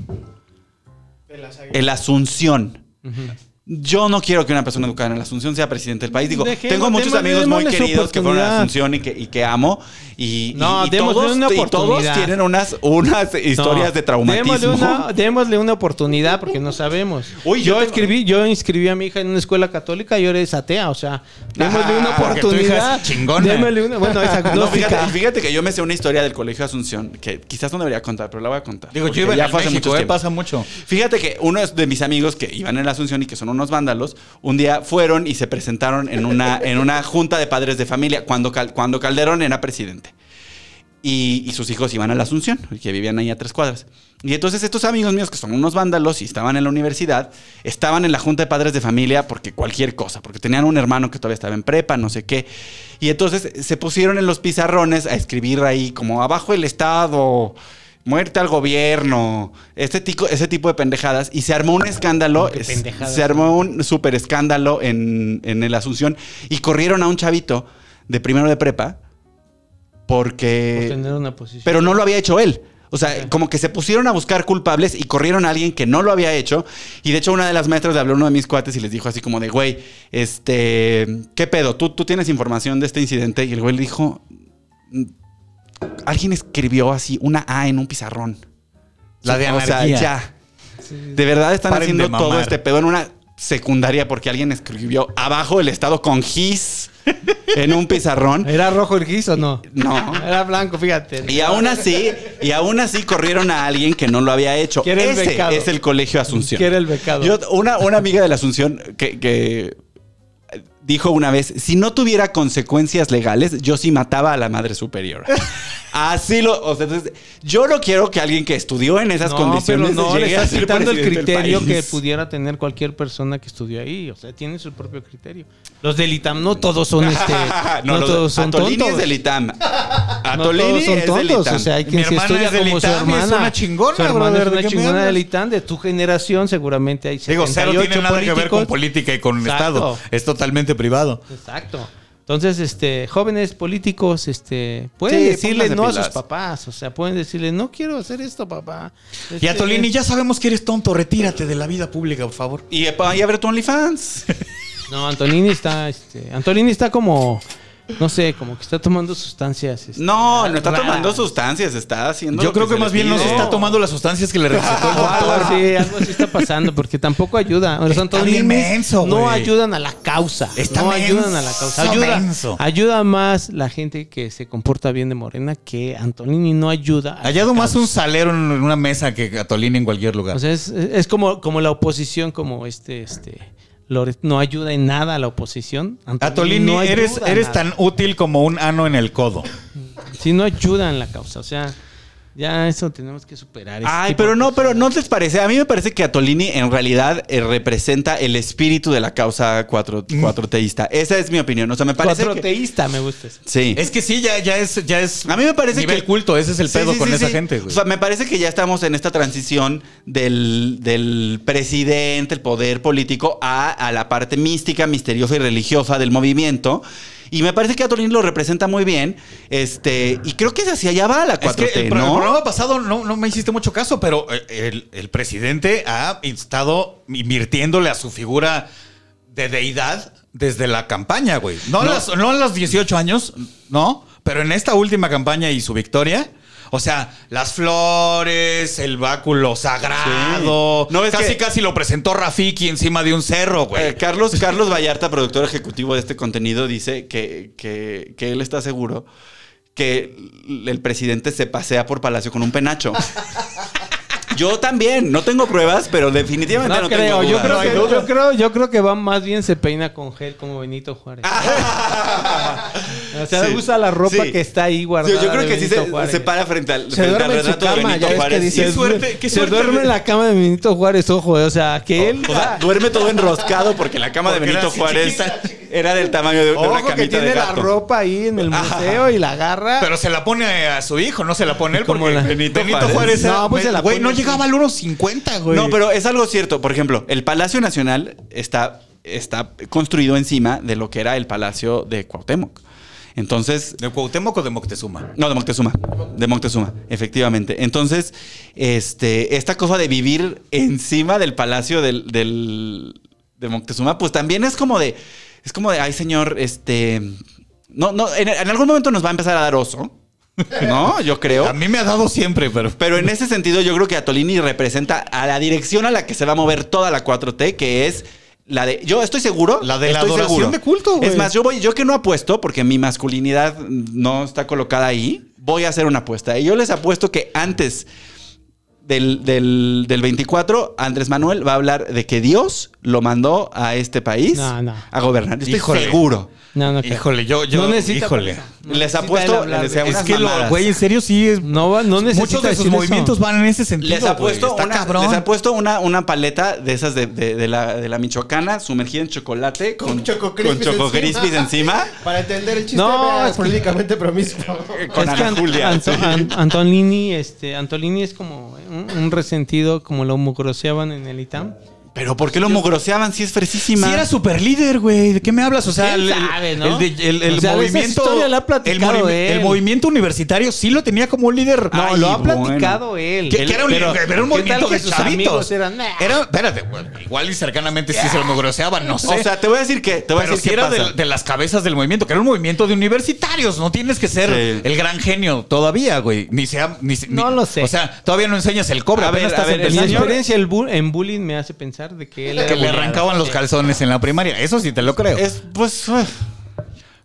S4: El Asunción. Yo no quiero que una persona educada en la Asunción sea presidente del país. Digo,
S3: Dejemos-
S4: tengo muchos
S3: démosle-
S4: amigos muy
S3: démosle su
S4: queridos que fueron a la. Asunción y que, y que amo. Y,
S3: No,
S4: y- y
S3: démosle
S4: todos,
S3: una
S4: y todos
S3: oportunidad.
S4: tienen unas, unas historias
S3: No,
S4: de traumatismo.
S3: Démosle una, démosle una oportunidad porque no sabemos.
S4: Uy,
S3: yo
S4: yo tengo-
S3: escribí, yo inscribí a mi hija en una escuela católica y ahora es atea, o sea, démosle una
S2: Ah, porque tu hija
S3: oportunidad.
S2: chingona.
S3: Démosle una, bueno, es
S4: No,
S3: agnóstica.
S4: fíjate, fíjate que yo me sé una historia del Colegio Asunción que quizás no debería contar, pero la voy a contar.
S2: Digo,
S4: porque
S2: yo iba
S4: ya
S2: en
S4: fue hace
S2: México,
S4: muchos
S2: eh,
S4: tiempos.
S2: pasa mucho.
S4: Fíjate que uno de mis amigos que iban en la Asunción y que son unos vándalos, un día fueron y se presentaron en una, en una junta de padres de familia cuando, Cal- cuando Calderón era presidente. Y, y sus hijos iban a la Asunción, que vivían ahí a tres cuadras. Y entonces estos amigos míos, que son unos vándalos y estaban en la universidad, estaban en la junta de padres de familia porque cualquier cosa, porque tenían un hermano que todavía estaba en prepa, no sé qué. Y entonces se pusieron en los pizarrones a escribir ahí como abajo el Estado, muerte al gobierno, este tico- ese tipo de pendejadas. Y se armó un escándalo, se armó un súper escándalo en, en el Asunción y corrieron a un chavito de primero de prepa porque...
S3: Por tener una posición.
S4: Pero no lo había hecho él. O sea, como que se pusieron a buscar culpables y corrieron a alguien que no lo había hecho. Y de hecho, una de las maestras le habló a uno de mis cuates y les dijo así como de, güey, este, ¿qué pedo? ¿Tú, tú tienes información de este incidente? Y el güey le dijo, "Mm, alguien escribió así una A en un pizarrón.
S2: La de
S4: O sea,
S2: anarquía.
S4: ya. De verdad están
S2: Paren
S4: haciendo todo este pedo en una secundaria porque alguien escribió abajo el estado con gis en un pizarrón.
S3: ¿Era rojo el gis o no?
S4: No.
S3: Era blanco, fíjate.
S4: Y aún así, y aún así corrieron a alguien que no lo había hecho.
S3: El
S4: Ese
S3: becado.
S4: es el colegio Asunción.
S3: Que era el becado.
S4: Yo, una, una amiga de la Asunción que, que dijo una vez, si no tuviera consecuencias legales, yo sí mataba a la madre superior. Así lo, o sea, entonces, yo no quiero que alguien que estudió en esas
S3: no,
S4: condiciones
S3: pero no, le
S4: llegue a
S3: estás
S4: ser
S3: quitando el criterio que pudiera tener cualquier persona que estudió ahí. O sea, tiene su propio criterio. Los del ITAM no todos son este.
S4: no,
S3: no,
S4: los-
S3: todos son
S4: Atolini
S3: tontos.
S4: es del ITAM.
S3: No
S4: Atolini
S3: todos son
S4: es del
S3: tontos.
S4: ITAM.
S3: O sea, hay
S2: Mi
S3: quien se
S2: hermana
S3: estudia
S2: es
S3: como su
S2: y es
S3: hermana.
S2: una chingona,
S3: Su hermana
S2: brother,
S3: es
S2: ¿de
S3: una chingona del ITAM. De tu generación, seguramente hay
S2: Digo, cero
S3: 78
S2: tiene nada que ver con
S3: políticos.
S2: política y con
S3: Exacto.
S2: Estado. Es totalmente privado.
S3: Exacto. Entonces, este, jóvenes políticos, este, pueden
S4: Sí,
S3: decirle no a sus papás. O sea, pueden decirle, no quiero hacer esto, papá.
S2: Y
S3: Este,
S2: a Tolini, ya sabemos que eres tonto. Retírate de la vida pública, por favor.
S4: Y, y abre tu OnlyFans.
S3: No, Antonini está, este, Antonini está como, no sé, como que está tomando sustancias. este,
S4: No, no está
S3: raras.
S4: tomando sustancias, está haciendo.
S2: Yo
S4: lo
S2: creo que más bien no se está tomando las sustancias que le recetó el
S3: O algo
S2: doctor.
S3: así, algo así está pasando, porque tampoco ayuda. Los
S2: Está bien
S3: antoninis
S2: menso,
S3: no ayudan a la causa.
S2: Está
S3: no ayudan a la causa. Ayuda,
S2: menso.
S3: ayuda más la gente que se comporta bien de Morena que Antonini no ayuda. a
S2: Hallado
S3: la
S2: más un salero en una mesa que Atolini en cualquier lugar.
S3: O sea, es, es como, como la oposición, como este, este. No ayuda en nada a la oposición.
S2: Atolini,
S3: no
S2: eres, eres tan útil como un ano en el codo.
S3: Sí, no ayuda en la causa. O sea, ya eso tenemos que superar.
S4: Ay, pero no, pero ¿no les parece? A mí me parece que Atolini en realidad eh, representa el espíritu de la causa cuatro, cuatroteísta. Esa es mi opinión. O sea, me parece que...
S3: Cuatroteísta me gusta eso.
S4: Sí.
S2: Es que sí, ya, ya es, ya es.
S4: A mí me parece
S2: nivel
S4: que
S2: culto, ese es el
S4: Sí,
S2: pedo
S4: sí,
S2: con
S4: sí,
S2: esa
S4: sí.
S2: gente, güey.
S4: O sea, me parece que ya estamos en esta transición del, del presidente, el poder político, a, a la parte mística, misteriosa y religiosa del movimiento. Y me parece que Atolini lo representa muy bien. Este, y creo que hacia allá va la 4T,
S2: Es que el,
S4: ¿no?
S2: programa pasado no, no me hiciste mucho caso, pero eh, el, el presidente ha estado invirtiéndole a su figura de deidad desde la campaña, güey. No, a las- no a los 18 años, no, pero en esta última campaña y su victoria. O sea, las flores, el báculo sagrado.
S4: Sí. No, es
S2: casi,
S4: que-
S2: casi lo presentó Rafiki encima de un cerro, güey.
S4: Eh, Carlos, Carlos Vallarta, productor ejecutivo de este contenido, dice que, que- que él está seguro que el presidente se pasea por Palacio con un penacho. Yo también, no tengo pruebas, pero definitivamente no,
S3: No, creo,
S4: tengo
S3: yo creo, que, yo creo, yo creo que va más bien se peina con gel como Benito Juárez. o sea,
S4: Sí.
S3: usa la ropa
S4: Sí.
S3: que está ahí guardada.
S4: yo creo
S3: de
S4: que sí
S3: Benito
S4: se, se para frente al,
S5: Se
S4: frente al
S5: duerme en su
S4: retrato de
S5: cama,
S4: Benito
S5: ves que
S4: Juárez.
S2: Qué suerte, qué
S3: se
S2: suerte.
S3: duerme en la cama de Benito Juárez, ojo, eh, o sea, que él
S4: O sea, duerme todo enroscado porque la cama de
S2: Porque
S4: Benito Juárez
S2: chiquita.
S4: era del tamaño de, de una
S3: Ojo que
S4: camita
S3: tiene
S4: de
S3: la ropa ahí en el museo y la agarra.
S2: Pero se la pone a su hijo, no se la pone él
S3: Como
S2: porque
S3: la-
S2: Benito,
S4: Benito
S2: Juárez.
S3: No, pues se la pone.
S2: Llegaba al 1.50, güey.
S4: No, pero es algo cierto. Por ejemplo, el Palacio Nacional está, está construido encima de lo que era el Palacio de Cuauhtémoc. Entonces,
S2: ¿De Cuauhtémoc o de Moctezuma?
S4: no, de Moctezuma. De Moctezuma, efectivamente. Entonces, este, esta cosa de vivir encima del palacio del, del- de Moctezuma, pues también es como de. Es como de, ay, señor, este. No, no, en, en algún momento nos va a empezar a dar oso. ¿No? Yo creo.
S2: A mí me ha dado siempre, pero...
S4: Pero en ese sentido, yo creo que Atolini representa a la dirección a la que se va a mover toda la 4T, que es la de. Yo estoy seguro.
S2: La de la
S4: estoy
S2: adoración
S4: seguro.
S2: de culto, güey.
S4: Es más, yo voy, yo que no apuesto, porque mi masculinidad no está colocada ahí, voy a hacer una apuesta. Y yo les apuesto que antes del, del, del 24, Andrés Manuel va a hablar de que Dios lo mandó a este país
S3: No, no.
S4: a gobernar. Estoy
S2: Híjole.
S4: seguro.
S3: No.
S2: Híjole, yo, yo,
S3: necesita
S2: híjole.
S4: Les apuesto, les
S2: Es que lo, güey, en serio sí es...
S3: No, va- no
S2: Muchos de sus
S3: eso.
S2: movimientos van en ese sentido,
S4: Les apuesto,
S2: güey. Está
S4: una,
S2: cabrón.
S4: les apuesto una, una paleta de esas de, de- de la, de la michoacana sumergida en chocolate con,
S5: Con Choco
S4: con
S5: Crispies
S4: Choco
S5: encima.
S4: Crispies encima.
S5: Para entender el chiste,
S3: No, es que-
S5: políticamente promiscuo.
S4: Con
S3: es que
S4: Ana
S3: An-
S4: Julia,
S3: Anto-
S4: sí.
S3: An- Antolini, este, Antolini es como un, resentido, como lo mugroseaban en el ITAM.
S4: Pero ¿por qué lo mugroseaban si es fresísima?
S2: Sí era super líder, güey. ¿De qué me hablas? O sea,
S3: ¿Quién
S2: el,
S3: sabe, no?
S2: el de- el- el
S3: O sea, esa
S2: movimiento...
S3: historia la ha
S2: el,
S3: platicado
S2: movi-
S3: él.
S2: el movimiento universitario sí lo tenía como un líder.
S3: No,
S4: Ay,
S3: lo ha
S4: bueno.
S3: platicado él.
S2: Que,
S3: Él-
S2: que era un,
S3: pero-
S2: era un
S3: ¿qué
S2: movimiento de
S3: sus
S2: chavitos.
S3: amigos eran, "Nah"?
S2: Era, espérate, güey, igual y cercanamente sí se lo mugroseaban, no sé.
S4: O sea, te voy a decir que te voy a
S2: pero
S4: decir
S2: si
S4: qué
S2: era
S4: pasa.
S2: de, de las cabezas del movimiento, que era un movimiento de universitarios. No tienes que ser
S4: Sí.
S2: el gran genio todavía, güey. Ni sea. Ni, se-
S3: No
S2: ni-
S3: lo sé.
S2: O sea, todavía no enseñas el cobre.
S4: A ver, a ver,
S3: Mi experiencia en bullying me hace pensar de que él era
S2: que le arrancaban los calzones en la primaria. Eso sí te lo creo.
S4: Es, pues, uf.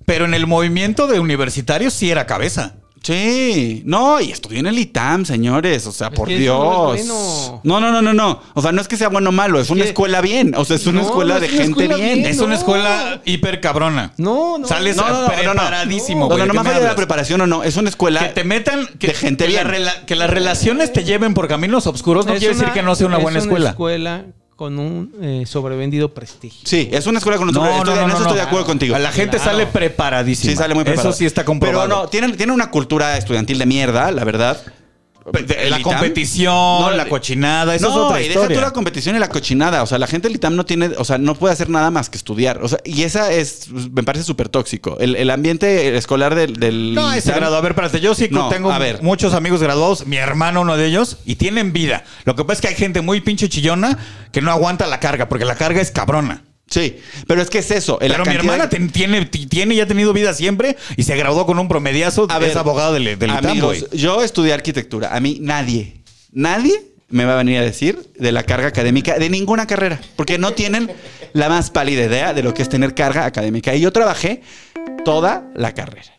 S2: Pero en el movimiento de universitarios sí era cabeza.
S4: sí. No, y estudió en el ITAM, señores. O sea,
S3: Es
S4: por Dios.
S3: no es bueno.
S4: No, no, no, no, no. O sea, no es que sea bueno o malo, es una escuela bien. O sea, es una
S3: No,
S4: escuela
S3: no
S4: de
S3: es una
S4: gente
S3: escuela
S4: bien.
S3: bien.
S2: Es una
S3: no.
S2: escuela hiper cabrona.
S3: No, no.
S2: Sales
S4: No, no, no, no, no.
S2: preparadísimo,
S4: No,
S2: güey.
S4: no, no
S2: ¿De qué
S4: más allá de la preparación o no. Es una escuela.
S2: Que te metan, que,
S4: de gente
S2: que,
S4: bien.
S2: que las relaciones te lleven por caminos oscuros no
S3: Es
S2: quiere decir
S3: una-
S2: que no sea una
S3: es
S2: buena escuela.
S3: escuela con un eh, sobrevendido prestigio.
S4: Sí, es una escuela con otro.
S2: No,
S4: estoy,
S2: no,
S4: en
S2: no,
S4: eso
S2: no,
S4: estoy de acuerdo contigo.
S2: La gente
S3: Claro.
S2: sale preparadísima.
S4: Sí, sale muy preparado.
S2: Eso sí está comprobado.
S4: Pero no, tienen, tienen una cultura estudiantil de mierda, la verdad.
S2: De- la
S4: ITAM.
S2: competición,
S4: No,
S2: la cochinada, eso
S4: no,
S2: es otra
S4: y deja
S2: historia.
S4: tú la competición y la cochinada. O sea, la gente del ITAM no tiene, o sea, no puede hacer nada más que estudiar. O sea, y esa es, me parece súper tóxico. El, el ambiente escolar del, del
S2: No, ese
S4: ITAM-
S2: grado. A ver, espérate. Yo sí
S4: No,
S2: tengo
S4: a ver.
S2: muchos amigos graduados. Mi hermano, uno de ellos, y tienen vida. Lo que pasa es que hay gente muy pinche chillona que no aguanta la carga, porque la carga es cabrona.
S4: Sí, pero es que es eso.
S2: Pero mi hermana
S4: de-
S2: ten- tiene, ti- tiene y ha tenido vida siempre y se graduó con un promediazo.
S4: A
S2: es
S4: ver,
S2: abogado del, del ITAM,
S4: Amigos, yo estudié arquitectura. A mí nadie, nadie me va a venir a decir de la carga académica de ninguna carrera, porque no tienen la más pálida idea de lo que es tener carga académica. Y yo trabajé toda la carrera.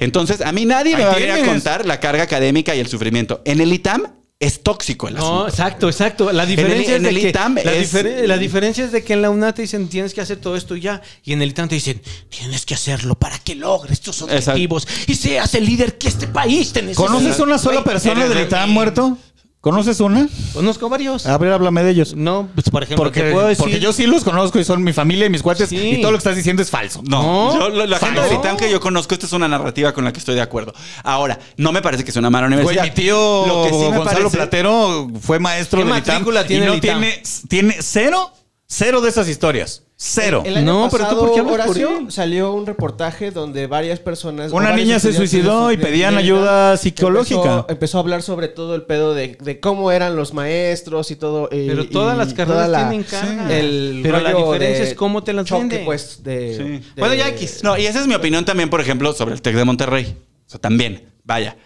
S4: Entonces, a mí nadie me
S2: Ahí
S4: va a venir a contar la carga académica y el sufrimiento. En el ITAM es tóxico el
S3: No,
S4: asunto.
S3: exacto, exacto. La
S4: el-
S3: diferencia
S4: en
S3: es
S4: el
S3: de que
S4: ITAM
S3: la,
S4: es-
S3: difere- la diferencia es de que en la UNA te dicen tienes que hacer todo esto y ya, y en el ITAM te dicen tienes que hacerlo para que logres tus objetivos y seas el líder que este país te necesita.
S2: ¿Conoces una sola persona del
S3: de
S2: ITAM muerto? ¿Conoces una?
S3: Conozco varios.
S2: A ver, háblame de ellos.
S3: No, pues por ejemplo,
S2: Porque,
S3: puedo decir
S2: porque yo sí los conozco y son mi familia y mis cuates
S3: Sí.
S2: y todo lo que estás diciendo es falso.
S4: No,
S3: No,
S4: yo- la, la gente que yo conozco, esta es una narrativa con la que estoy de acuerdo. Ahora, no me parece que sea una mala
S2: Güey,
S4: universidad.
S2: mi tío
S4: Lo que sí me
S2: Gonzalo
S4: parece-
S2: Platero fue maestro
S3: ¿Qué
S2: del ITAM
S3: matrícula tiene
S2: y no tiene, tiene cero, cero de esas historias. Cero.
S5: El año
S3: No, pero tú, ¿por qué hablas por
S5: Horacio,
S3: él?
S5: salió un reportaje donde varias personas...
S2: Una niña se suicidó y pedían ayuda psicológica.
S5: Empezó, a hablar sobre todo el pedo de, de cómo eran los maestros y todo.
S3: Pero todas
S5: y
S3: las carreras
S5: toda la-
S3: tienen.
S5: El
S3: Pero la diferencia
S5: de
S3: es cómo te las
S5: choque,
S3: venden.
S5: pues, de,
S4: Sí.
S5: de-
S3: Bueno, ya X.
S4: No, y esa es mi opinión también, por ejemplo, sobre el TEC de Monterrey. O sea, también, vaya.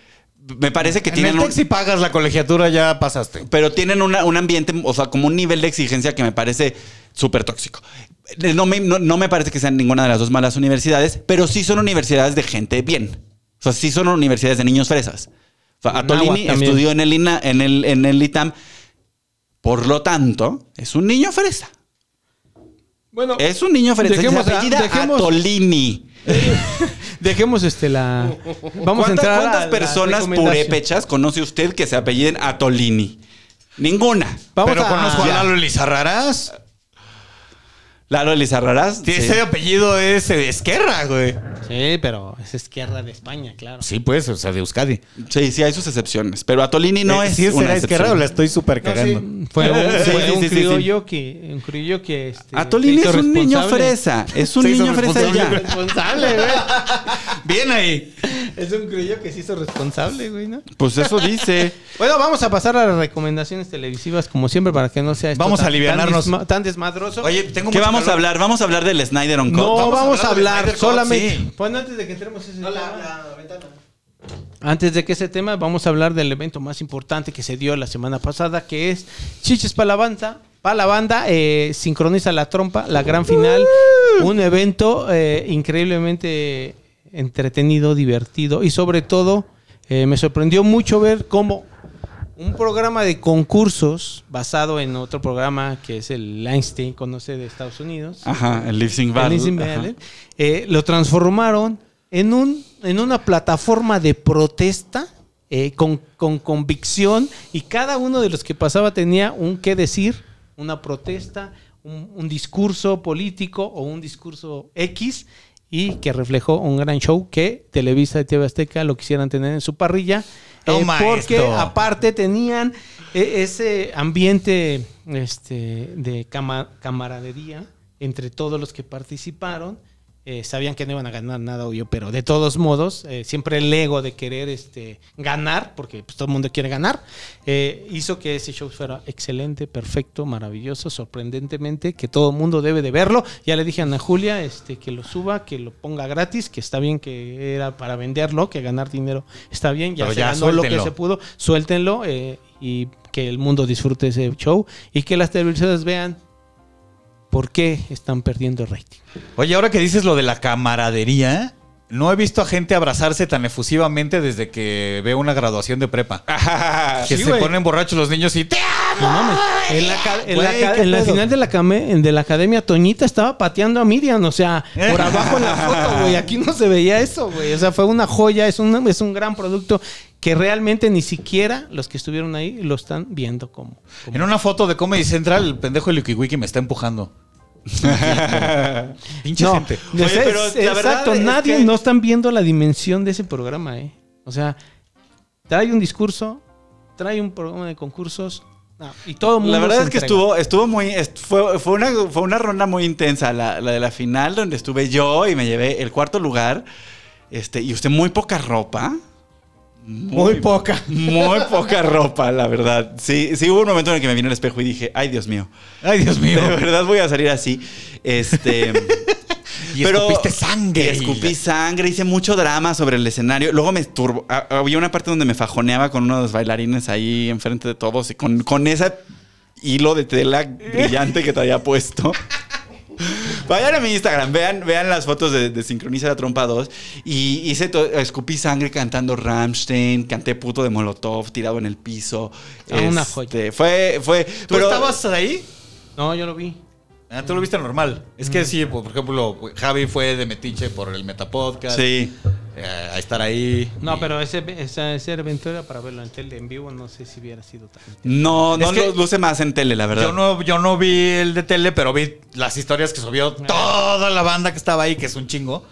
S4: Me parece que
S2: En
S4: tienen un,
S2: si pagas la colegiatura ya pasaste.
S4: pero tienen una- un ambiente, o sea, como un nivel de exigencia que me parece súper tóxico. Eh, No me, no, no me parece que sean ninguna de las dos malas universidades, pero sí son universidades de gente bien. O sea, sí son universidades de niños fresas. O sea, Atolini estudió en el, INA- en, el, en el ITAM. Por lo tanto, es un niño fresa.
S3: Bueno,
S4: Es un niño fresa.
S3: Dejemos
S4: se
S3: a-
S4: apellida
S3: dejemos-
S4: Atolini.
S3: dejemos este la vamos a
S4: ¿Cuántas,
S3: entrar a
S4: cuántas
S3: las
S4: personas purépechas conoce usted que se apelliden Atolini? Ninguna.
S3: Vamos
S2: Pero
S3: a-
S2: conozco a. Lalo Elizarrarás.
S4: Lalo Elizarrarás.
S2: Sí. Ese apellido es eh, Esquerra, güey.
S3: Sí, pero es izquierda de España, claro.
S2: Sí, pues, o sea, de Euskadi.
S4: Sí, sí, hay sus excepciones. Pero Atolini no
S2: Eh,
S4: es.
S2: ¿Sí
S4: una
S2: será Esquerra
S4: excepción.
S2: o la estoy súper
S5: No,
S2: cagando?
S5: sí.
S3: Fue un,
S4: Sí,
S3: fue
S4: sí,
S3: un
S4: sí, sí,
S3: criollo que un criollo que este,
S4: Atolini
S3: se
S4: es
S3: hizo
S4: un niño
S3: responsable.
S4: fresa. Es un
S2: Se hizo
S4: niño fresa y
S2: responsable.
S4: ya.
S3: Responsable, güey.
S2: Bien ahí.
S3: Es un criollo que se hizo responsable, güey, ¿no?
S4: Pues eso dice.
S3: Bueno, vamos a pasar a las recomendaciones televisivas como siempre para que no sea esto
S2: Vamos a
S3: tan-
S2: alivianarnos.
S3: tan, desma- tan desmadroso.
S2: Oye, tengo
S4: ¿Qué
S2: mucho
S4: vamos a hablar? Vamos a hablar del Snyder on Cut.
S3: no, vamos, a hablar, solamente.
S2: sí.
S3: Bueno, antes de que entremos ese tema, Antes de que ese tema, vamos a hablar del evento más importante que se dio la semana pasada, que es Chiches para la banda. Para la banda, eh, sincroniza la trompa, la gran final. Un evento eh, increíblemente entretenido, divertido y sobre todo eh, me sorprendió mucho ver cómo un programa de concursos basado en otro programa que es el Einstein, conoce de Estados Unidos.
S4: Ajá, el Lip Sync
S3: El
S4: Battle.
S3: Eh, lo transformaron en, un, en una plataforma de protesta eh, con, con convicción y cada uno de los que pasaba tenía un qué decir, una protesta, un, un discurso político o un discurso X y que reflejó un gran show que Televisa y TV Azteca lo quisieran tener en su parrilla. Eh,
S2: Toma
S3: porque
S2: esto.
S3: aparte tenían eh, ese ambiente este, de cama- camaradería entre todos los que participaron. Eh, sabían que no iban a ganar nada, obvio, pero de todos modos, eh, siempre el ego de querer este, ganar, porque pues, todo el mundo quiere ganar, eh, hizo que ese show fuera excelente, perfecto, maravilloso, sorprendentemente, que todo el mundo debe de verlo. Ya le dije a Ana Julia este, que lo suba, que lo ponga gratis, que está bien que era para venderlo, que ganar dinero está bien, ya
S2: Pero
S3: se
S2: ya
S3: ganó lo que se pudo, suéltenlo y que el mundo disfrute ese show y que las televisoras vean por qué están perdiendo rating.
S2: Oye, ahora que dices lo de la camaradería, no he visto a gente abrazarse tan efusivamente desde que veo una graduación de prepa. que
S3: Sí,
S2: se ponen borrachos los niños y ¡te amo!
S3: No mames. En la, final de la, came- de la academia, Toñita estaba pateando a Miriam, o sea, por abajo en la foto, güey. Aquí no se veía eso, güey. O sea, fue una joya, es un, es un gran producto que realmente ni siquiera los que estuvieron ahí lo están viendo como. como-
S2: En una foto de Comedy Central, el pendejo de Wiki me está empujando. Pinche
S3: No,
S2: gente.
S4: Oye, pero
S3: es-
S4: la verdad
S3: exacto,
S4: es
S3: nadie
S4: que-
S3: no están viendo la dimensión de ese programa, ¿eh? O sea, trae un discurso, trae un programa de concursos, no, y todo mundo
S4: La verdad es que
S3: entrega.
S4: estuvo, estuvo muy. est- Fue, fue, una, fue una ronda muy intensa, la, la de la final, donde estuve yo y me llevé el cuarto lugar. Este, y usted muy poca ropa.
S5: Muy poca.
S4: Muy poca ropa, la verdad. Sí, sí hubo un momento en el que me vino al espejo y dije, ay Dios mío.
S2: Ay, Dios mío.
S4: De verdad voy a salir así. Este.
S2: Y escupiste sangre.
S4: y escupí sangre, hice mucho drama sobre el escenario. Luego me turbo. Había una parte donde me fajoneaba con uno de los bailarines ahí enfrente de todos y con, con ese hilo de tela brillante que traía puesto. Vayan a mi Instagram, vean, vean las fotos de, de Sincroniza la Trompa 2. Y hice escupí sangre cantando Rammstein, canté puto de Molotov tirado en el piso.
S3: Ah, una
S4: Este,
S3: joya.
S4: Fue, fue.
S2: ¿Tú
S4: pero-
S2: estabas ahí?
S3: No, yo lo vi.
S2: Ah, tú lo viste normal. Es que sí, por ejemplo, Javi fue de Metiche por el Metapodcast.
S4: Sí.
S2: Eh, a estar ahí.
S3: No,
S2: Y-
S3: pero ese, ese, ese evento era para verlo en tele en vivo. No sé si hubiera sido tan.
S4: No, no lo luce más en tele, la verdad.
S2: Yo no, yo no vi el de tele, pero vi las historias que subió toda la banda que estaba ahí, que es un chingo.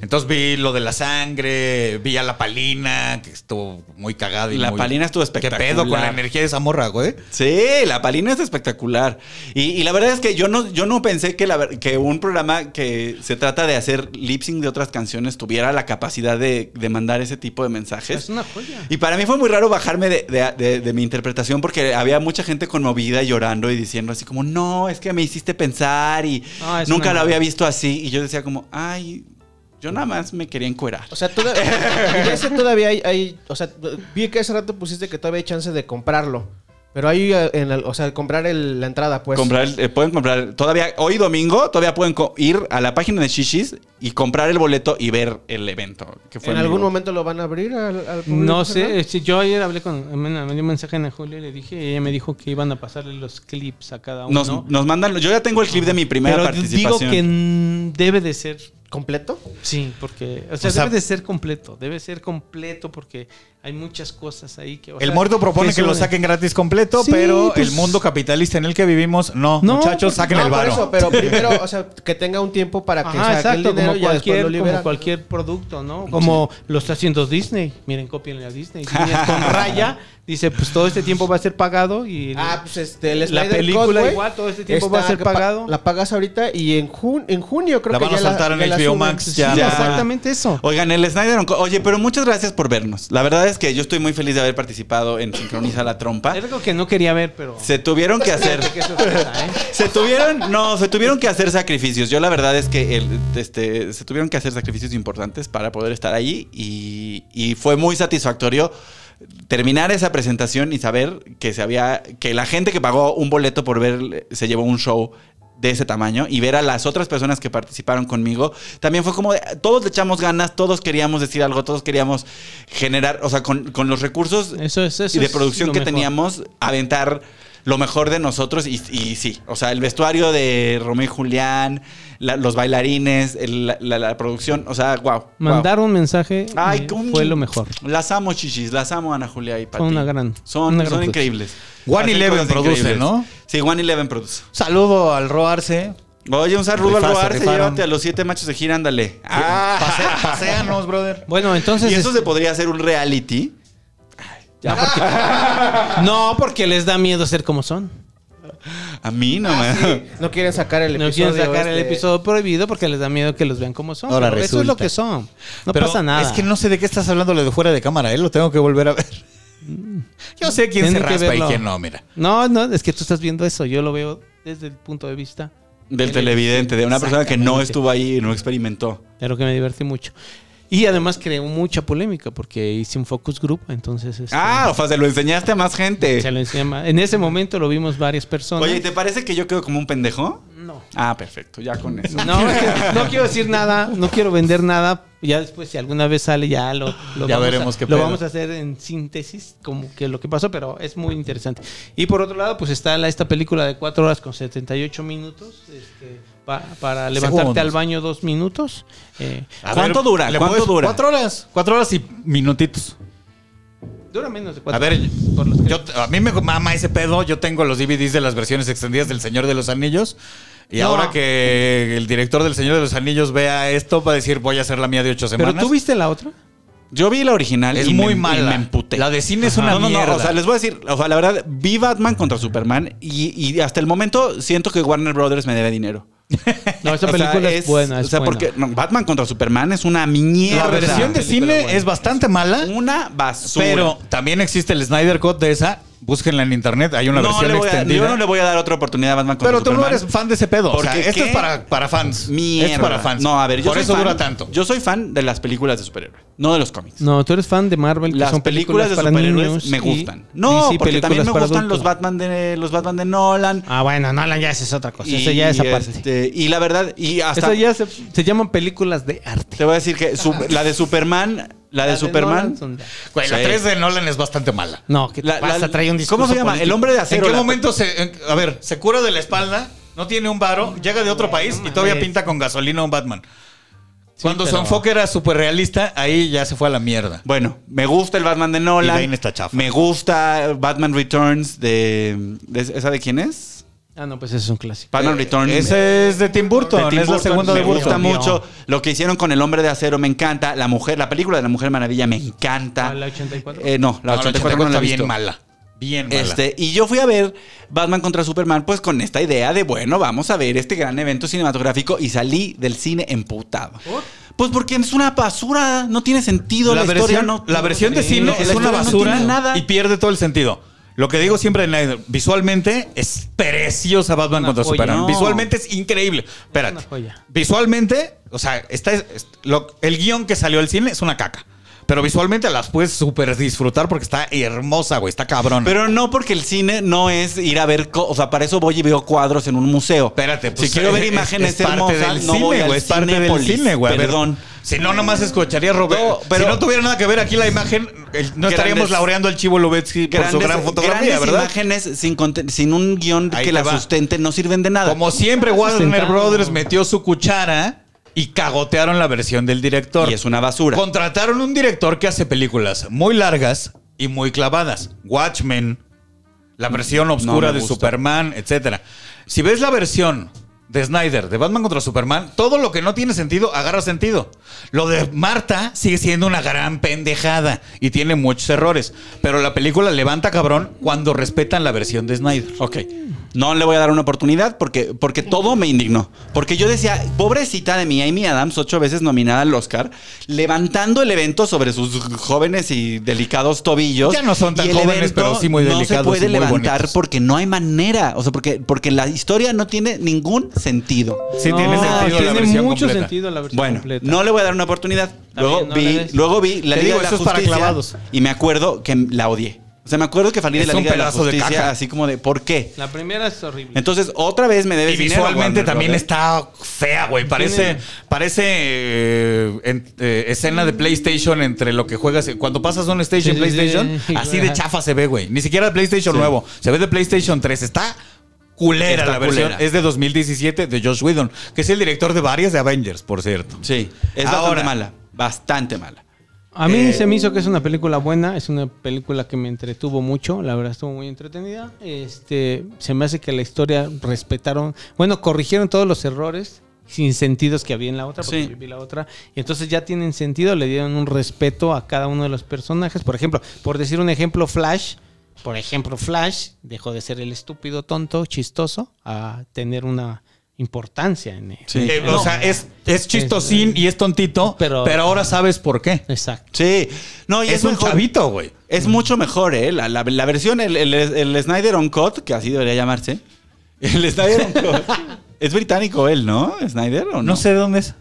S2: Entonces vi lo de la sangre, vi a la palina, que estuvo muy cagada. Y
S4: La
S2: muy-
S4: Palina estuvo
S2: ¿Qué
S4: espectacular.
S2: pedo con la energía de esa morra, güey?
S4: Sí, la palina es espectacular. Y, y la verdad es que yo no, yo no pensé que, la ver- que un programa que se trata de hacer lip sync de otras canciones tuviera la capacidad de, de mandar ese tipo de mensajes.
S3: Es una joya.
S4: Y para mí fue muy raro bajarme de, de- de- de mi interpretación porque había mucha gente conmovida y llorando y diciendo así como, no, es que me hiciste pensar y
S3: No, es
S4: nunca lo había visto así. Y yo decía como, ay, yo nada más me quería encuerar.
S5: O sea, toda- ese todavía hay, hay- O sea, vi que hace rato pusiste que todavía hay chance de comprarlo. Pero hay, eh, en el- o sea, comprar el- la entrada, pues.
S4: comprar, el- eh, pueden comprar todavía hoy domingo todavía pueden ir a la página de Shishis y comprar el boleto y ver el evento que fue
S5: ¿En algún
S4: vivo.
S5: momento lo van a abrir al, al público
S3: No sé, si yo ayer hablé con, me me dio un mensaje a Ana Julia y le dije, y ella me dijo que iban a pasarle los clips a cada uno.
S4: nos, nos mandan yo ya tengo el clip de mi primera
S3: Pero digo
S4: participación
S3: que mm, debe de ser,
S5: ¿Completo?
S3: sí, porque, o sea,
S2: O sea,
S3: debe de ser completo, debe ser completo porque hay muchas cosas ahí que... o
S2: El
S3: sea,
S2: muerto propone que, lo
S3: sobre-
S2: saquen gratis completo,
S3: Sí,
S2: pero
S3: pues-
S2: el mundo capitalista en el que vivimos, no.
S3: No,
S2: muchachos,
S3: porque-
S2: saquen
S5: No,
S2: el
S5: por
S2: varo.
S5: eso, pero primero, o sea, que tenga un tiempo para que
S3: Ajá,
S5: saque el
S3: exacto,
S5: dinero
S3: como
S5: ya
S3: cualquier,
S5: lo
S3: como cualquier producto, ¿no? Como lo está haciendo Disney. Miren, copienle a Disney. Con Raya dice, pues todo este tiempo va a ser pagado y
S5: Ah, pues este, el
S3: la película igual, todo este tiempo va a ser
S5: que pa-
S3: pagado.
S5: La pagas ahorita y en, jun- en junio creo
S2: La
S5: que
S2: van a
S5: ya
S2: soltar en
S5: ya la
S2: HBO. Max,
S3: Sí,
S2: ya.
S3: exactamente eso.
S4: Oigan, el Snyder Oye, pero muchas gracias por vernos. La verdad es que yo estoy muy feliz de haber participado en Sincroniza la Trompa.
S3: Es algo que no quería ver, pero...
S4: Se tuvieron que hacer.
S3: ¿eh?
S4: Se tuvieron, no, se tuvieron que hacer sacrificios. Yo la verdad es que el- este, se tuvieron que hacer sacrificios importantes para poder estar ahí y, y fue muy satisfactorio terminar esa presentación y saber que se había, que la gente que pagó un boleto por ver se llevó un show de ese tamaño y ver a las otras personas que participaron conmigo también fue como de, todos le echamos ganas, todos queríamos decir algo, todos queríamos generar, o sea, con, con los recursos
S3: Eso es eso
S4: y de producción que
S3: mejor.
S4: teníamos, aventar lo mejor de nosotros. Y, y sí, o sea, el vestuario de Romeo y Julián, la- los bailarines, el- la, la- la producción, o sea, wow.
S3: Mandar un mensaje
S4: Ay,
S3: eh, fue lo mejor.
S4: Las amo, chichis, las amo, Ana Julia y Pati.
S3: Son una gran-
S4: Son,
S3: una gran
S4: son increíbles.
S2: One Eleven produce,
S4: increíbles.
S2: ¿no?
S4: Sí, One Eleven produce.
S2: Saludo al Roarse.
S4: Oye, un saludo al Roarse,
S2: rifaron.
S4: llévate a los siete machos de gira, ándale. Ah,
S2: Pasea- paseanos, brother.
S3: Bueno, entonces...
S4: y eso se podría hacer un reality.
S3: No, porque les da miedo ser como son.
S4: A mí no
S5: Ah,
S4: me...
S5: sí. No quieren sacar el
S3: No
S5: episodio.
S3: quieren sacar el
S5: este.
S3: episodio prohibido porque les da miedo que los vean como son.
S2: Ahora
S3: Pero Eso es
S2: resulta.
S3: lo que son. No
S2: Pero
S3: pasa nada.
S2: Es que no sé de qué estás hablando lo de fuera de cámara, ¿eh? Lo tengo que volver a ver. Yo sé quién se
S3: que
S2: raspa y
S3: verlo.
S2: quién no, mira.
S3: No, no, es que tú estás viendo eso. Yo lo veo desde el punto de vista
S4: Del televidente, de una persona que no estuvo ahí y no experimentó.
S3: de lo que me divertí mucho. Y además creó mucha polémica porque hice un focus group, entonces este,
S4: Ah, o sea, se lo enseñaste a más gente.
S3: se lo enseñé ma- En ese momento lo vimos varias personas.
S4: Oye, ¿y ¿te parece que yo quedo como un pendejo?
S3: no.
S4: Ah, perfecto, ya con eso.
S3: No, no quiero decir nada, no quiero vender nada. Ya después, si alguna vez sale, ya lo, lo
S2: Ya
S3: vamos,
S2: veremos
S3: a,
S2: qué
S3: lo
S2: pedo.
S3: vamos a hacer en síntesis, como que lo que pasó, pero es muy interesante. Y por otro lado, pues está la, esta película de 4 horas con 78 minutos, este, pa- para levantarte
S2: Segundos.
S3: al baño dos minutos. Eh,
S4: ¿Cuánto dura?
S2: ¿le
S4: ¿Cuánto
S2: puedes-
S4: dura?
S2: Cuatro horas. Cuatro horas y minutitos.
S3: dura menos de 4
S2: A ver,
S3: horas.
S2: Yo, a mí me mama ese pedo. Yo tengo los DVDs de las versiones extendidas del Señor de los Anillos. Y
S3: No.
S2: ahora que el director del Señor de los Anillos vea esto, va a decir, voy a hacer la mía de ocho semanas.
S3: pero tú viste la otra.
S4: Yo vi la original
S2: Es
S4: y
S2: muy
S4: me,
S2: mala.
S4: y me emputé.
S2: La de cine es una
S4: no, no,
S2: mierda.
S4: no, o sea, les voy a decir, o sea, la verdad, vi Batman contra Superman y, y hasta el momento siento que Warner Brothers me debe dinero.
S3: No, esa
S4: O sea,
S3: película es, buena. Es
S4: o sea,
S3: buena.
S4: porque Batman contra Superman es una mierda.
S2: La versión de
S3: película
S2: cine
S3: buena.
S2: es bastante mala,
S4: Una basura.
S2: pero también existe el Snyder Cut de esa. Búsquenla en internet, hay una
S4: no
S2: versión
S4: le voy a,
S2: extendida.
S4: yo no le voy a dar otra oportunidad a Batman contra
S2: pero tú no
S4: Superman.
S2: eres fan de ese pedo. O sea,
S4: Porque
S2: esto
S4: ¿qué?
S2: es para, para fans.
S4: Mierda.
S2: Es para fans.
S4: No, a ver, yo
S2: Por
S4: soy
S2: eso
S4: fan-
S2: dura tanto.
S4: Yo soy fan de las películas de superhéroes, no de los cómics.
S3: No, tú eres fan de Marvel, que
S4: Las
S3: son
S4: películas,
S3: películas,
S4: de
S3: para
S4: superhéroes
S3: niños.
S4: me
S3: y
S4: gustan. No,
S3: DC,
S4: porque también me
S3: para
S4: gustan los. Batman de los Batman de Nolan.
S3: Ah, bueno, Nolan ya esa es otra cosa.
S4: y,
S3: Esa ya es aparte.
S4: este, y la verdad, y hasta
S3: Esa ya se, se llaman películas de arte.
S4: te voy a decir que su- la de Superman, la de Superman,
S3: Nolan
S2: Güey, la
S4: Sí.
S2: 3 de Nolan es bastante mala.
S3: No, que
S4: La-
S3: pasa,
S4: la-
S3: trae un discurso
S4: ¿Cómo se llama?
S3: político.
S4: El hombre de
S2: ¿En
S4: acero.
S2: qué
S4: la-
S2: momento se. en- a ver, se cura de la espalda, no tiene un varo, llega de otro país y todavía pinta con gasolina a un Batman? Cuando su
S3: pero-
S2: enfoque era súper realista, ahí ya se fue a la mierda.
S4: Bueno, me gusta el Batman de Nolan.
S2: Y Bane está chafa.
S4: Me gusta Batman Returns de, de- ¿Esa de quién es?
S3: Ah, no, pues ese es un clásico.
S4: Batman Returns.
S2: Ese es de Tim Burton,
S4: de Tim
S2: es la
S4: Burton,
S2: segunda
S4: me
S2: de
S4: gusta
S2: Burton.
S4: mucho. Lo que hicieron con el hombre de acero me encanta. La mujer, la película de la Mujer Maravilla me encanta.
S3: ¿Ah, la 84?
S4: Eh, no, la
S2: No,
S4: 84, no la he
S2: está
S4: visto.
S2: bien mala. Bien mala.
S4: Este, y yo fui a ver Batman contra Superman, pues con esta idea de, bueno, vamos a ver este gran evento cinematográfico y salí del cine emputado. Pues porque es una basura, no tiene sentido la,
S2: la,
S4: historia.
S2: versión,
S4: No,
S2: la versión de cine
S4: no,
S2: es una
S4: no
S2: basura
S4: tiene nada.
S2: y pierde todo el sentido. Lo que digo siempre en visualmente es preciosa Batman
S3: Una
S2: contra
S3: joya.
S2: Superman.
S4: No.
S2: Visualmente es increíble. Espérate. Visualmente, o sea, está, es- lo- el guion que salió al cine es una caca. Pero visualmente las puedes súper disfrutar porque está hermosa, güey. Está cabrón.
S4: Pero no porque el cine no es ir a ver, o sea, para eso voy y veo cuadros en un museo.
S2: Espérate, pues,
S4: si quiero ver
S2: es-
S4: imágenes
S2: es parte
S4: hermosas,
S2: del
S4: no
S2: cine,
S4: voy al
S2: es parte del cine, güey. Ver,
S4: Perdón.
S2: Si no, nomás escucharía Robert.
S4: No, pero-
S2: si no tuviera nada que ver aquí la imagen, el- no estaríamos laureando al Chivo Lubetsky por su gran fotografía,
S4: grandes
S2: ¿verdad?
S4: imágenes sin, un guion
S2: Ahí
S4: que la
S2: va.
S4: sustente no sirven de nada.
S2: Como siempre, Warner
S3: Sustentado.
S2: Brothers metió su cuchara y cagotearon la versión del director.
S4: y es una basura.
S2: Contrataron un director que hace películas muy largas y muy clavadas. Watchmen, la versión oscura de
S4: gusta.
S2: Superman, etcétera. Si ves la versión de Snyder, de Batman contra Superman, todo lo que no tiene sentido agarra sentido. Lo de Marta sigue siendo una gran pendejada y tiene muchos errores, pero la película levanta cabrón cuando respetan la versión de Snyder.
S4: Ok. No le voy a dar una oportunidad porque, porque todo me indignó. Porque yo decía, pobrecita de mi Amy Adams, ocho veces nominada al Oscar, levantando el evento sobre sus jóvenes y delicados tobillos.
S2: Ya no son tan jóvenes, pero sí muy
S4: No
S2: delicados
S4: se puede
S2: y muy
S4: levantar
S2: bonitos.
S4: porque no hay manera. O sea, porque, porque la historia no tiene ningún sentido.
S2: Sí,
S3: No,
S2: tiene sentido la
S3: tiene
S2: versión
S3: mucho
S2: completa.
S3: sentido la versión
S4: Bueno,
S3: completa.
S4: no le voy a dar una oportunidad. Luego,
S3: no
S4: vi, luego vi la
S2: Te
S4: Liga
S2: digo,
S4: de la
S2: eso es para
S4: Justicia
S2: clavados.
S4: y me acuerdo que la odié. O sea, me acuerdo que salí de la
S2: un
S4: Liga de la
S2: pedazo de
S4: Justicia
S2: caca.
S4: así como de ¿por qué?
S3: La primera es horrible.
S4: Entonces, otra vez me debes
S2: Y
S4: dinero,
S2: visualmente
S4: Warner
S2: también
S4: Brothers.
S2: está fea, güey. Parece, parece eh, en- eh, escena de PlayStation entre lo que juegas. Cuando pasas un station
S3: Sí, sí,
S2: PlayStation,
S3: sí.
S2: así de chafa se ve, güey. Ni siquiera de PlayStation
S4: Sí.
S2: nuevo. Se ve de PlayStation 3. Está culera
S4: Está
S2: la versión.
S4: culera.
S2: Es de 2017 de Josh Whedon, que es el director de varias de Avengers, por cierto.
S4: Sí, es
S2: Ahora.
S4: bastante mala. Bastante mala.
S3: A mí
S2: Eh,
S3: se me hizo que es una película buena, es una película que me entretuvo mucho, la verdad estuvo muy entretenida. Este, se me hace que la historia respetaron, bueno, corrigieron todos los errores sin sentidos que había en la otra, porque
S4: Sí.
S3: yo vi la otra, y entonces ya tienen sentido, le dieron un respeto a cada uno de los personajes. Por ejemplo, por decir un ejemplo, Flash, por ejemplo, Flash dejó de ser el estúpido, tonto, chistoso, a tener una importancia en él.
S4: Sí.
S2: Eh,
S4: No.
S2: O sea, es, es chistosín y es tontito, pero,
S3: Pero-
S2: ahora sabes por qué.
S3: Exacto.
S4: Sí. No, y
S2: Es,
S4: es,
S2: un
S4: mejor.
S2: chavito, güey.
S4: Es mucho mejor, ¿eh? La, la- la versión, el, el, el Snyder on Cut, que así debería llamarse. El Snyder on Cut. es británico él, ¿no? ¿Snyder o no?
S2: No sé de dónde es.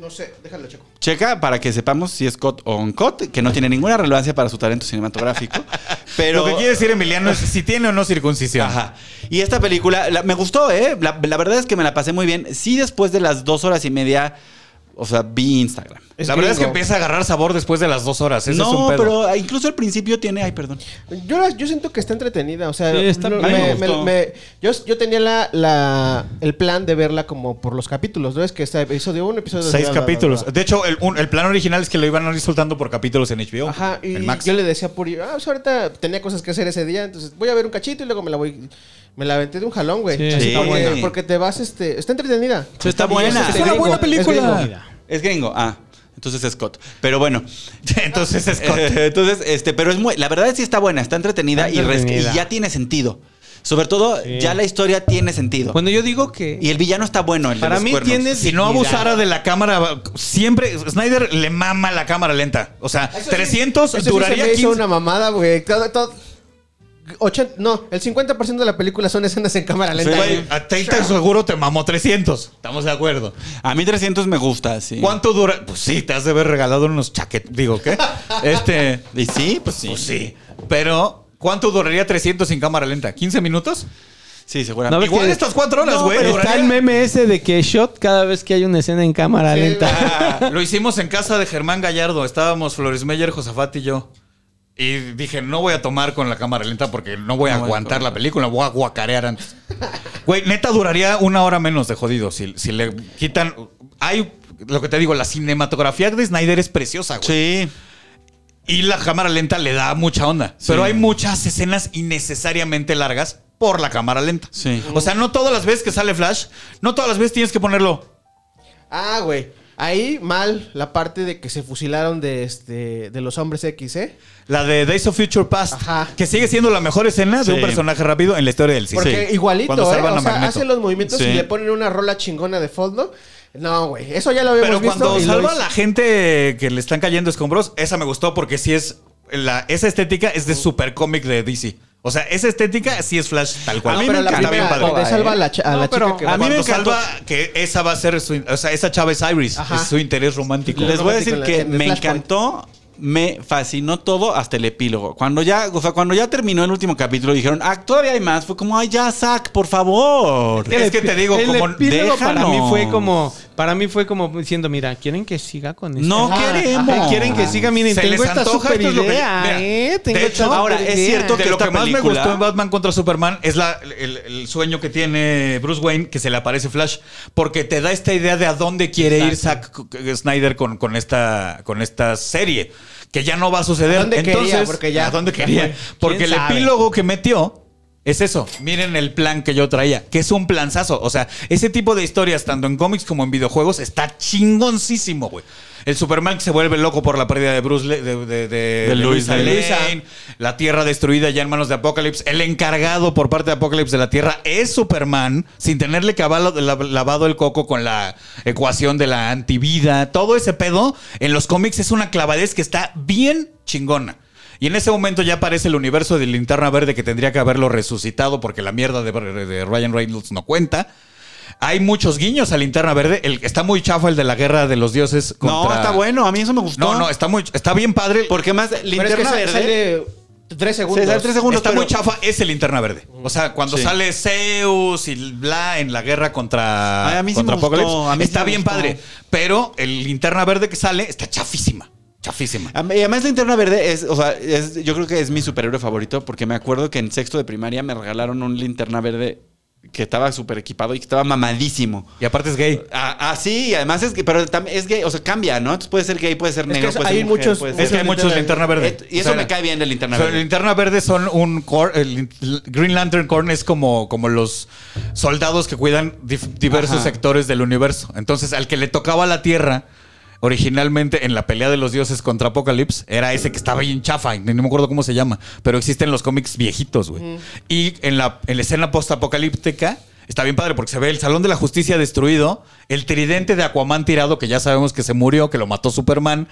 S5: No sé, déjalo, checo.
S4: Checa para que sepamos si es Cut o on Cut, que no tiene ninguna relevancia para su talento cinematográfico. Pero.
S2: Lo que quiere decir Emiliano es si tiene o no circuncisión.
S4: Ajá. Y esta película, la- me gustó, ¿eh? La, la verdad es que me la pasé muy bien. Sí, después de las dos horas y media, o sea, vi Instagram.
S2: la verdad es que empieza a agarrar sabor después de las dos horas. Ese es un
S4: no,
S2: pedo.
S4: pero incluso al principio tiene. Ay, perdón.
S5: Yo, la- yo siento que está entretenida, o sea,
S3: Sí, está
S5: no-
S3: bien.
S5: me-
S4: Me
S5: me-
S4: gustó.
S5: me- yo, yo tenía la, la- el plan de verla como por los capítulos, ¿no? Es que está episodio 1, episodio 2.
S2: Seis capítulos. De hecho, el, un- el plan original es que lo iban a ir soltando por capítulos en HBO.
S5: Ajá, y
S2: en Max.
S5: yo le decía a Puri, ah, pues ahorita tenía cosas que hacer ese día, entonces voy a ver un cachito y luego me la voy, me la aventé de un jalón, güey.
S3: Sí,
S5: Así
S4: está
S5: porque,
S4: buena.
S5: porque te vas, este, está entretenida.
S4: Está buena.
S5: es
S4: Es una
S2: buena
S5: es
S2: película.
S5: gringo.
S4: Es gringo. Ah, entonces es Scott. Pero bueno.
S2: Entonces es Scott.
S4: Entonces, este, pero es muy. La verdad es que sí está buena, está entretenida,
S3: Está
S4: y res-
S3: entretenida.
S4: Y, ya tiene sentido. Sobre todo, ya la historia tiene sentido.
S3: Bueno, yo digo que
S4: y el villano está bueno, el de
S3: para
S4: los
S3: mí
S4: cuernos.
S3: tiene
S2: Si no abusara de la cámara, siempre Snyder le mama la cámara lenta. O sea, 300
S5: Eso sí
S2: duraría
S5: se me hizo
S2: 15.
S5: una mamada, güey. Todo, todo- 80 no, el 50% de la película son escenas en cámara lenta. Güey.
S2: A ti te seguro te mamó 300. Estamos de acuerdo.
S4: A mí 300 me gusta, sí.
S2: ¿Cuánto dura? Pues sí, te has de haber regalado unos chaquetes. Digo, ¿qué? Este.
S4: ¿Y sí? Pues sí.
S2: Pues sí. Pero, ¿cuánto duraría 300 sin cámara lenta? ¿15 minutos?
S4: Sí,
S3: No,
S4: seguramente.
S3: ves
S2: Igual
S3: que-
S2: estas cuatro horas,
S3: No,
S2: güey.
S3: pero está el meme ese de que shot cada vez que hay una escena en cámara
S5: Sí,
S3: lenta.
S2: Lo hicimos en casa de Germán Gallardo. Estábamos Flores Meyer, Josafat y yo. Y dije, no voy a tomar con la cámara lenta porque no voy a
S4: No voy a
S2: aguantar la película, voy a guacarear antes. Güey, neta duraría una hora menos de jodido si, si le quitan... Hay, lo que te digo, la cinematografía de Snyder es preciosa, güey.
S4: Sí.
S2: Y la cámara lenta le da mucha onda.
S4: Sí.
S2: Pero hay muchas escenas innecesariamente largas por la cámara lenta.
S4: Sí.
S2: O sea, no todas las veces que sale Flash, no todas las veces tienes que ponerlo...
S5: Ah, güey. Ahí mal la parte de que se fusilaron de este de los hombres X, ¿eh?
S2: La de Days of Future Past,
S5: Ajá.
S2: que sigue siendo la mejor escena
S4: Sí.
S2: de un personaje rápido en la historia del cine.
S5: Porque igualito,
S2: Cuando
S5: ¿eh? O sea, hace los movimientos
S4: Sí.
S5: y le ponen una rola chingona de fondo. No, güey. Eso ya lo habíamos
S2: Pero
S5: visto.
S2: cuando
S5: y lo
S2: salva a la gente que le están cayendo escombros, esa me gustó porque sí es. La, esa estética es de super cómic de DC. O sea, esa estética sí es Flash tal cual.
S5: No,
S4: mí
S5: pero
S4: me
S5: la
S4: encanta.
S5: primera,
S2: Está bien padre.
S5: donde salva a la, cha- a
S4: No,
S5: la
S4: pero
S5: chica que
S4: a mí me
S2: salva que esa va a ser su. O sea, esa chava es Iris.
S5: Ajá.
S2: Es su interés romántico.
S4: Les voy a decir que
S5: el
S4: me encantó, me fascinó todo hasta el epílogo. Cuando ya, o sea, cuando ya terminó el último capítulo, dijeron, ah, todavía hay más. Fue como, ay, ya, Zack, por favor.
S2: Es que te digo,
S3: el
S2: como.
S3: epílogo para mí fue como para mí fue como diciendo mira quieren que siga con esto
S4: No
S5: Ajá,
S4: queremos.
S5: ajá.
S3: quieren que siga miren
S2: Se
S3: tengo
S2: les
S3: esta
S2: antoja,
S3: super
S2: esto es lo que-
S3: idea
S2: mira,
S3: eh tengo
S2: de
S3: esta
S2: hecho,
S4: ahora, es cierto
S2: de
S4: que
S2: lo que más me gustó en Batman contra Superman es la, el, el sueño que tiene Bruce Wayne que se le aparece Flash porque te da esta idea de a dónde quiere ir Zack Snyder con, con esta con esta serie que ya no va a suceder.
S5: ¿A dónde quería?
S2: Entonces,
S5: Porque ya-
S2: ¿a dónde quería? Porque
S3: ¿Quién
S2: el
S3: sabe?
S2: epílogo que metió es eso. Miren el plan que yo traía, que es un planzazo. O sea, ese tipo de historias, tanto en cómics como en videojuegos, está chingoncísimo, güey. El Superman que se vuelve loco por la pérdida de Bruce Le- de, de, de-
S4: Lois Lane.
S2: La Tierra destruida ya en manos de Apocalypse. El encargado por parte de Apocalypse de la Tierra es Superman, sin tenerle que lavado el coco con la ecuación de la antivida. Todo ese pedo en los cómics es una clavadez que está bien chingona. Y en ese momento ya aparece el universo de Linterna Verde que tendría que haberlo resucitado porque la mierda de, de Ryan Reynolds no cuenta. Hay muchos guiños a Linterna Verde. El, está muy chafa el de la guerra de los dioses
S4: No,
S2: contra...
S4: está bueno, a mí eso me gustó.
S2: No, no, está muy está bien padre.
S4: Porque más,
S5: es
S4: linterna verde.
S5: sale tres segundos.
S4: Sale tres segundos.
S2: Está
S4: pero-
S2: muy chafa ese linterna verde. O sea, cuando
S4: Sí.
S2: sale Zeus y bla en la guerra contra,
S4: Ay, a mí sí
S2: contra
S4: me gustó,
S2: Apocalypse,
S4: a mí sí
S2: está
S4: me
S2: bien
S4: gustó.
S2: padre. Pero el linterna verde que sale está chafísima. Chafísima.
S4: Y además linterna verde es, o sea, es- yo creo que es mi superhéroe favorito porque me acuerdo que en sexto de primaria me regalaron un linterna verde que estaba súper equipado y que estaba mamadísimo.
S2: Y aparte es gay.
S4: Ah, ah, sí, y además es que, pero también es gay, o sea, cambia, ¿no? Entonces puede ser gay, puede ser
S5: que
S4: negro,
S5: eso-
S4: puede
S5: hay
S4: ser mujer,
S5: muchos-
S4: puede
S2: Es
S4: ser-
S2: que hay muchos linterna verde.
S4: Y
S2: O
S4: eso
S2: sea,
S4: me cae bien de linterna
S2: o sea,
S4: verde.
S2: el linterna verde son un cor- el, Green Lantern Corps es como, como los soldados que cuidan dif- diversos
S4: Ajá.
S2: sectores del universo. Entonces, al que le tocaba la Tierra, originalmente en la pelea de los dioses contra Apocalypse, era ese que estaba ahí en chafa, no me acuerdo cómo se llama, pero existen los cómics viejitos, güey. Y en la, en la escena post-apocalíptica. Está bien padre porque se ve el Salón de la Justicia destruido, el tridente de Aquaman tirado, que ya sabemos que se murió, que lo mató Superman.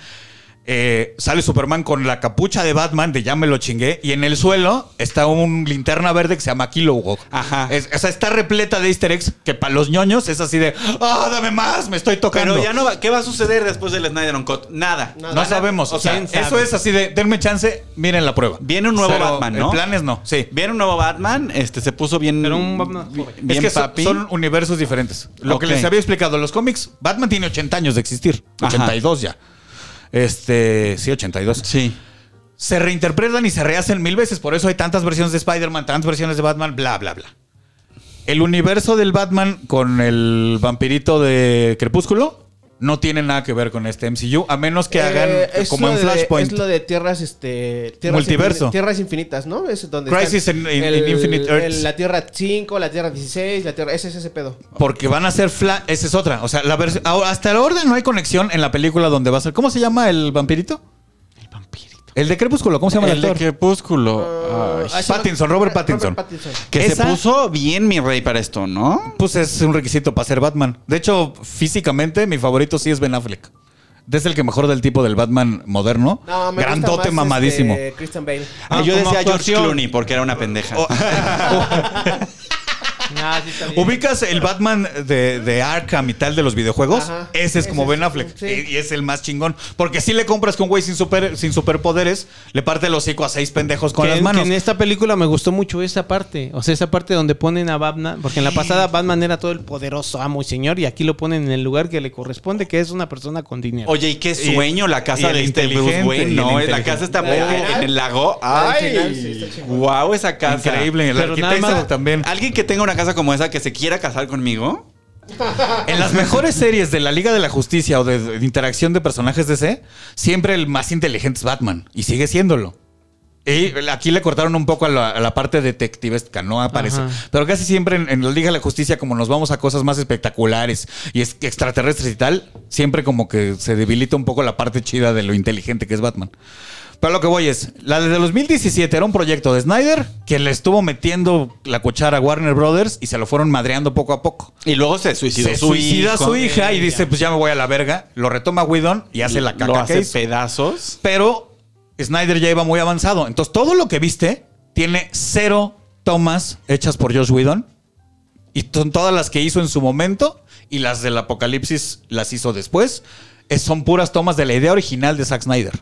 S2: Eh, sale Superman con la capucha de Batman, de ya me lo chingué, y en el suelo está un linterna verde que se llama Kilowog.
S4: Ajá.
S2: Es- o sea, está repleta de easter eggs que para los ñoños es así de, ¡ah, dame más! Me estoy tocando.
S4: Pero ya no va, ¿qué va a suceder después del Snyder on Cut? Nada.
S2: No sabemos. O sea, eso es así de, denme chance, miren la prueba.
S4: Viene un nuevo
S2: Pero
S4: Batman, ¿no?
S2: El plan es no, sí.
S4: Viene un nuevo Batman, este se puso bien.
S3: Pero un Batman
S4: bien
S2: es que
S4: papi.
S2: son universos diferentes. Lo que les había explicado, los cómics, Batman tiene 80 años de existir.
S4: Ajá.
S2: 82 ya. Este, sí, 82.
S4: Sí.
S2: Se reinterpretan y se rehacen mil veces. Por eso hay tantas versiones de Spider-Man, tantas versiones de Batman, bla, bla, bla. El universo del Batman con el vampirito de Crepúsculo no tiene nada que ver con este MCU, a menos que hagan
S5: Eh,
S2: como en
S5: de-
S2: Flashpoint.
S5: es lo de tierras, este. Tierras
S2: Multiverso.
S5: tierras infinitas, ¿no? Es donde.
S2: Crisis in- in- in Infinite Earths.
S5: la Tierra 5, la Tierra 16, la Tierra. Ese es ese pedo.
S2: Porque van a ser Flash. Esa es otra. O sea, la hasta ahora no hay conexión en la película donde va a ser. ¿Cómo se llama el vampirito?
S4: El.
S2: El de Crepúsculo, ¿cómo se llama el,
S4: El de
S2: actor?
S4: Crepúsculo. Ay,
S5: Ah, sí,
S2: Pattinson, Robert Pattinson.
S4: que
S2: Esa-
S4: se puso bien mi rey para esto, ¿no?
S2: Pues es un requisito para ser Batman. De hecho, físicamente, mi favorito sí es Ben Affleck. Es el que mejor del tipo del Batman moderno.
S5: No, me gusta
S2: Grandote,
S5: más,
S2: mamadísimo.
S5: este, Christian Bale.
S4: Ah,
S3: Ah,
S4: yo decía George. Clooney porque era una pendeja.
S3: Ah, sí está bien.
S2: ¿Ubicas el Batman de, de Arkham y tal de los videojuegos?
S5: Ajá.
S2: Ese es como
S5: Ese
S2: Ben
S5: es-
S2: Affleck.
S5: sí.
S2: Y, y es el más chingón. Porque si le compras con güey sin, super, sin superpoderes, le parte el hocico a seis pendejos con
S3: que,
S2: las
S3: que
S2: manos.
S3: en esta película me gustó mucho esa parte. O sea, esa parte donde ponen a Batman. Porque en la pasada Batman era todo el poderoso amo y señor. Y aquí lo ponen en el lugar que le corresponde, que es una persona con dinero.
S4: Oye, y qué sueño la
S2: y
S4: casa
S2: el
S4: de este Bruce
S2: inteligente,
S4: Wayne,
S2: y el
S4: ¿no? La
S2: inteligente.
S4: casa está
S5: del
S4: en el lago.
S5: Final, sí,
S4: ¡Ay!
S5: está chingón.
S4: ¡Wow! Esa casa.
S2: Increíble. El
S3: Pero nada
S2: arquitecto
S3: más-
S2: también.
S4: Alguien que tenga una casa como esa que se quiera casar conmigo.
S2: En las mejores series de la Liga de la Justicia o de, de interacción de personajes DC, siempre el más inteligente es Batman. Y sigue siéndolo. Y aquí le cortaron un poco a la, a la parte detectivesca, no aparece.
S3: Ajá.
S2: Pero casi siempre en, en la Liga de la Justicia, como nos vamos a cosas más espectaculares y es- extraterrestres y tal, siempre como que se debilita un poco la parte chida de lo inteligente que es Batman. Pero lo que voy es, la de 2017 era un proyecto de Snyder que le estuvo metiendo la cuchara a Warner Brothers y se lo fueron madreando poco a poco
S4: Y luego se suicidó
S2: se
S4: su
S2: suicida
S4: hijo.
S2: su hija y dice, pues ya me voy a la verga. Lo retoma Whedon y hace la caca
S4: Lo
S2: que
S4: hace
S2: hizo.
S4: pedazos.
S2: Pero Snyder ya iba muy avanzado. Entonces, todo lo que viste tiene cero tomas hechas por Josh Whedon. Y son todas las que hizo en su momento y las del apocalipsis las hizo después. Es- son puras tomas de la idea original de Zack Snyder.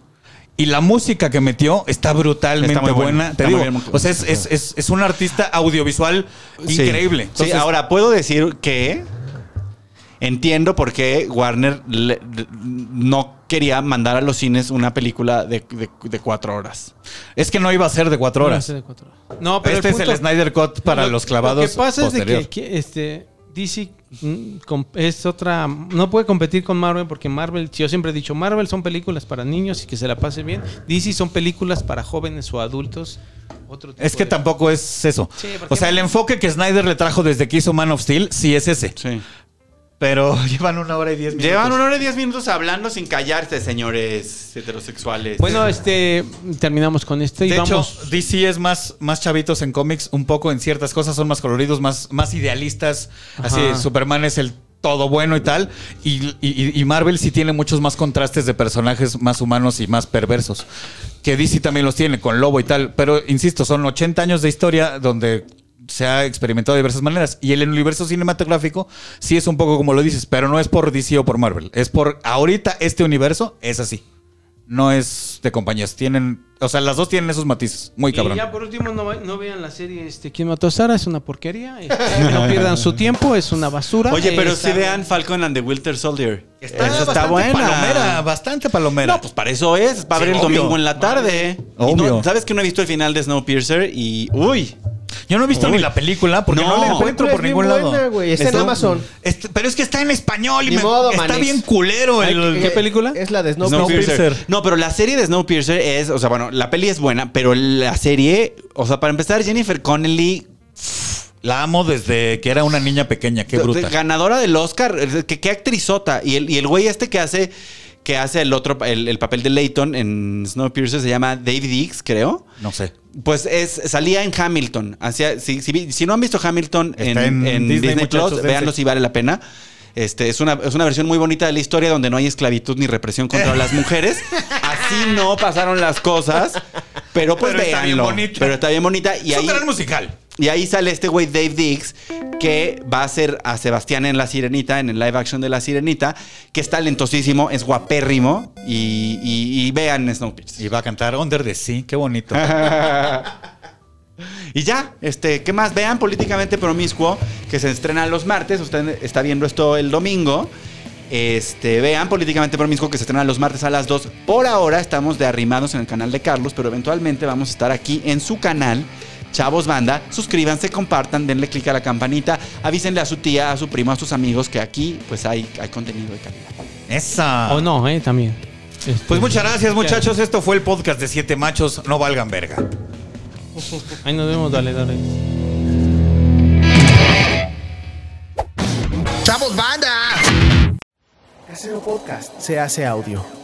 S2: Y la música que metió está brutalmente
S4: Está muy buena.
S2: buena. Te
S4: Está muy
S2: digo,
S4: bien.
S2: o sea, es, es- es- es un artista audiovisual
S4: Sí.
S2: increíble.
S4: Sí,
S2: Entonces,
S4: ahora puedo decir que entiendo por qué Warner le- no quería mandar a los cines una película de, de- de cuatro horas.
S2: es que no iba a ser de cuatro horas.
S3: No, pero
S2: este es el Snyder Cut para
S3: Lo-
S2: los clavados.
S3: Lo que pasa
S2: posterior.
S3: es de que, que, este DC es otra no puede competir con Marvel porque Marvel yo siempre he dicho Marvel son películas para niños y que se la pase bien. DC son películas para jóvenes o adultos. Otro tipo
S2: Es que
S3: de-
S2: tampoco es eso.
S3: Sí,
S2: o sea, el enfoque que Snyder le trajo desde que hizo Man of Steel sí es ese.
S4: Sí.
S2: Pero llevan una hora y diez minutos.
S4: Llevan una hora y diez minutos hablando sin callarse, señores heterosexuales.
S3: Bueno, este terminamos con esto y
S2: De hecho, DC es más, más chavitos en cómics, un poco en ciertas cosas son más coloridos, más, más idealistas. Así. Superman es el todo bueno y tal. Y, y- y Marvel sí tiene muchos más contrastes de personajes más humanos y más perversos. Que DC también los tiene, con Lobo y tal. Pero, insisto, son 80 años de historia donde se ha experimentado de diversas maneras. Y el universo cinematográfico sí es un poco como lo dices, pero no es por DC o por Marvel. Es por ahorita este universo es así. No es de compañías. Tienen, o sea, las dos tienen esos matices. Muy
S3: Y
S2: cabrón.
S3: ya por último, no, va- no vean la serie este, ¿Quién mató a Sara? Es una porquería. este, no pierdan su tiempo, es una basura.
S4: Oye, pero si vean Falcon and the Winter Soldier.
S2: Está,
S4: buena.
S2: palomera, bastante palomera.
S4: No, pues para eso es, para
S2: Sí,
S4: ver el
S2: obvio.
S4: domingo en la tarde. Y
S2: Obvio.
S4: no- ¿Sabes que no he visto el final de Snowpiercer? Y. ¡Uy!
S2: Yo no he visto
S4: Uy.
S2: ni la película porque no,
S4: No.
S2: la encuentro por ningún lado.
S5: buena, güey. Está en Amazon.
S2: Pero es que está en español y
S5: Ni
S2: me-
S5: modo,
S2: está bien culero. El,
S3: ¿Qué película?
S5: Es la de Snow
S2: Snowpiercer.
S4: No, pero la serie de Snowpiercer es. O sea, bueno, la peli es buena, pero la serie. O sea, para empezar, Jennifer Connelly.
S2: La amo desde que era una niña pequeña. Qué bruta.
S4: Ganadora del Oscar. Que, qué actrizota. Y el, y el güey este que hace. Que hace el otro, el, el papel de Leighton en Snowpiercer se llama David Hicks, creo.
S2: No sé.
S4: Pues es, salía en Hamilton. Hacía, si, si si no han visto Hamilton en,
S2: Está en
S4: en
S2: Disney,
S4: Plus, véanlo si vale la pena. Este, es, una, es una versión muy bonita de la historia donde no hay esclavitud ni represión contra las mujeres. Así no pasaron las cosas. Pero pues
S2: Pero está bien
S4: véanlo.
S2: bonita.
S4: Pero está bien bonita. Y
S2: es
S4: ahí,
S2: un gran musical.
S4: Y ahí sale este güey Dave Dix que va a ser a Sebastián en La Sirenita, en el live action de La Sirenita, que es talentosísimo, es guapérrimo. Y, y- y vean Snowpiercer.
S2: Y va a cantar Under the Sea. Qué bonito.
S4: Y ya, este, ¿qué más? Vean Políticamente Promiscuo, que se estrena los martes. Usted está viendo esto el domingo. Este, vean Políticamente Promiscuo, que se estrena los martes a las 2. Por ahora estamos de arrimados en el canal de Carlos, pero eventualmente vamos a estar aquí en su canal. Chavos Banda, suscríbanse, compartan, denle click a la campanita, avísenle a su tía, a su primo, a sus amigos que aquí pues hay, hay contenido de calidad.
S2: Esa.
S3: O no, eh, también. Este,
S2: Pues muchas gracias, muchachos. Esto fue el podcast de Siete Machos. No valgan verga.
S3: Ahí nos vemos, dale, dale.
S5: Casero Podcast se hace audio.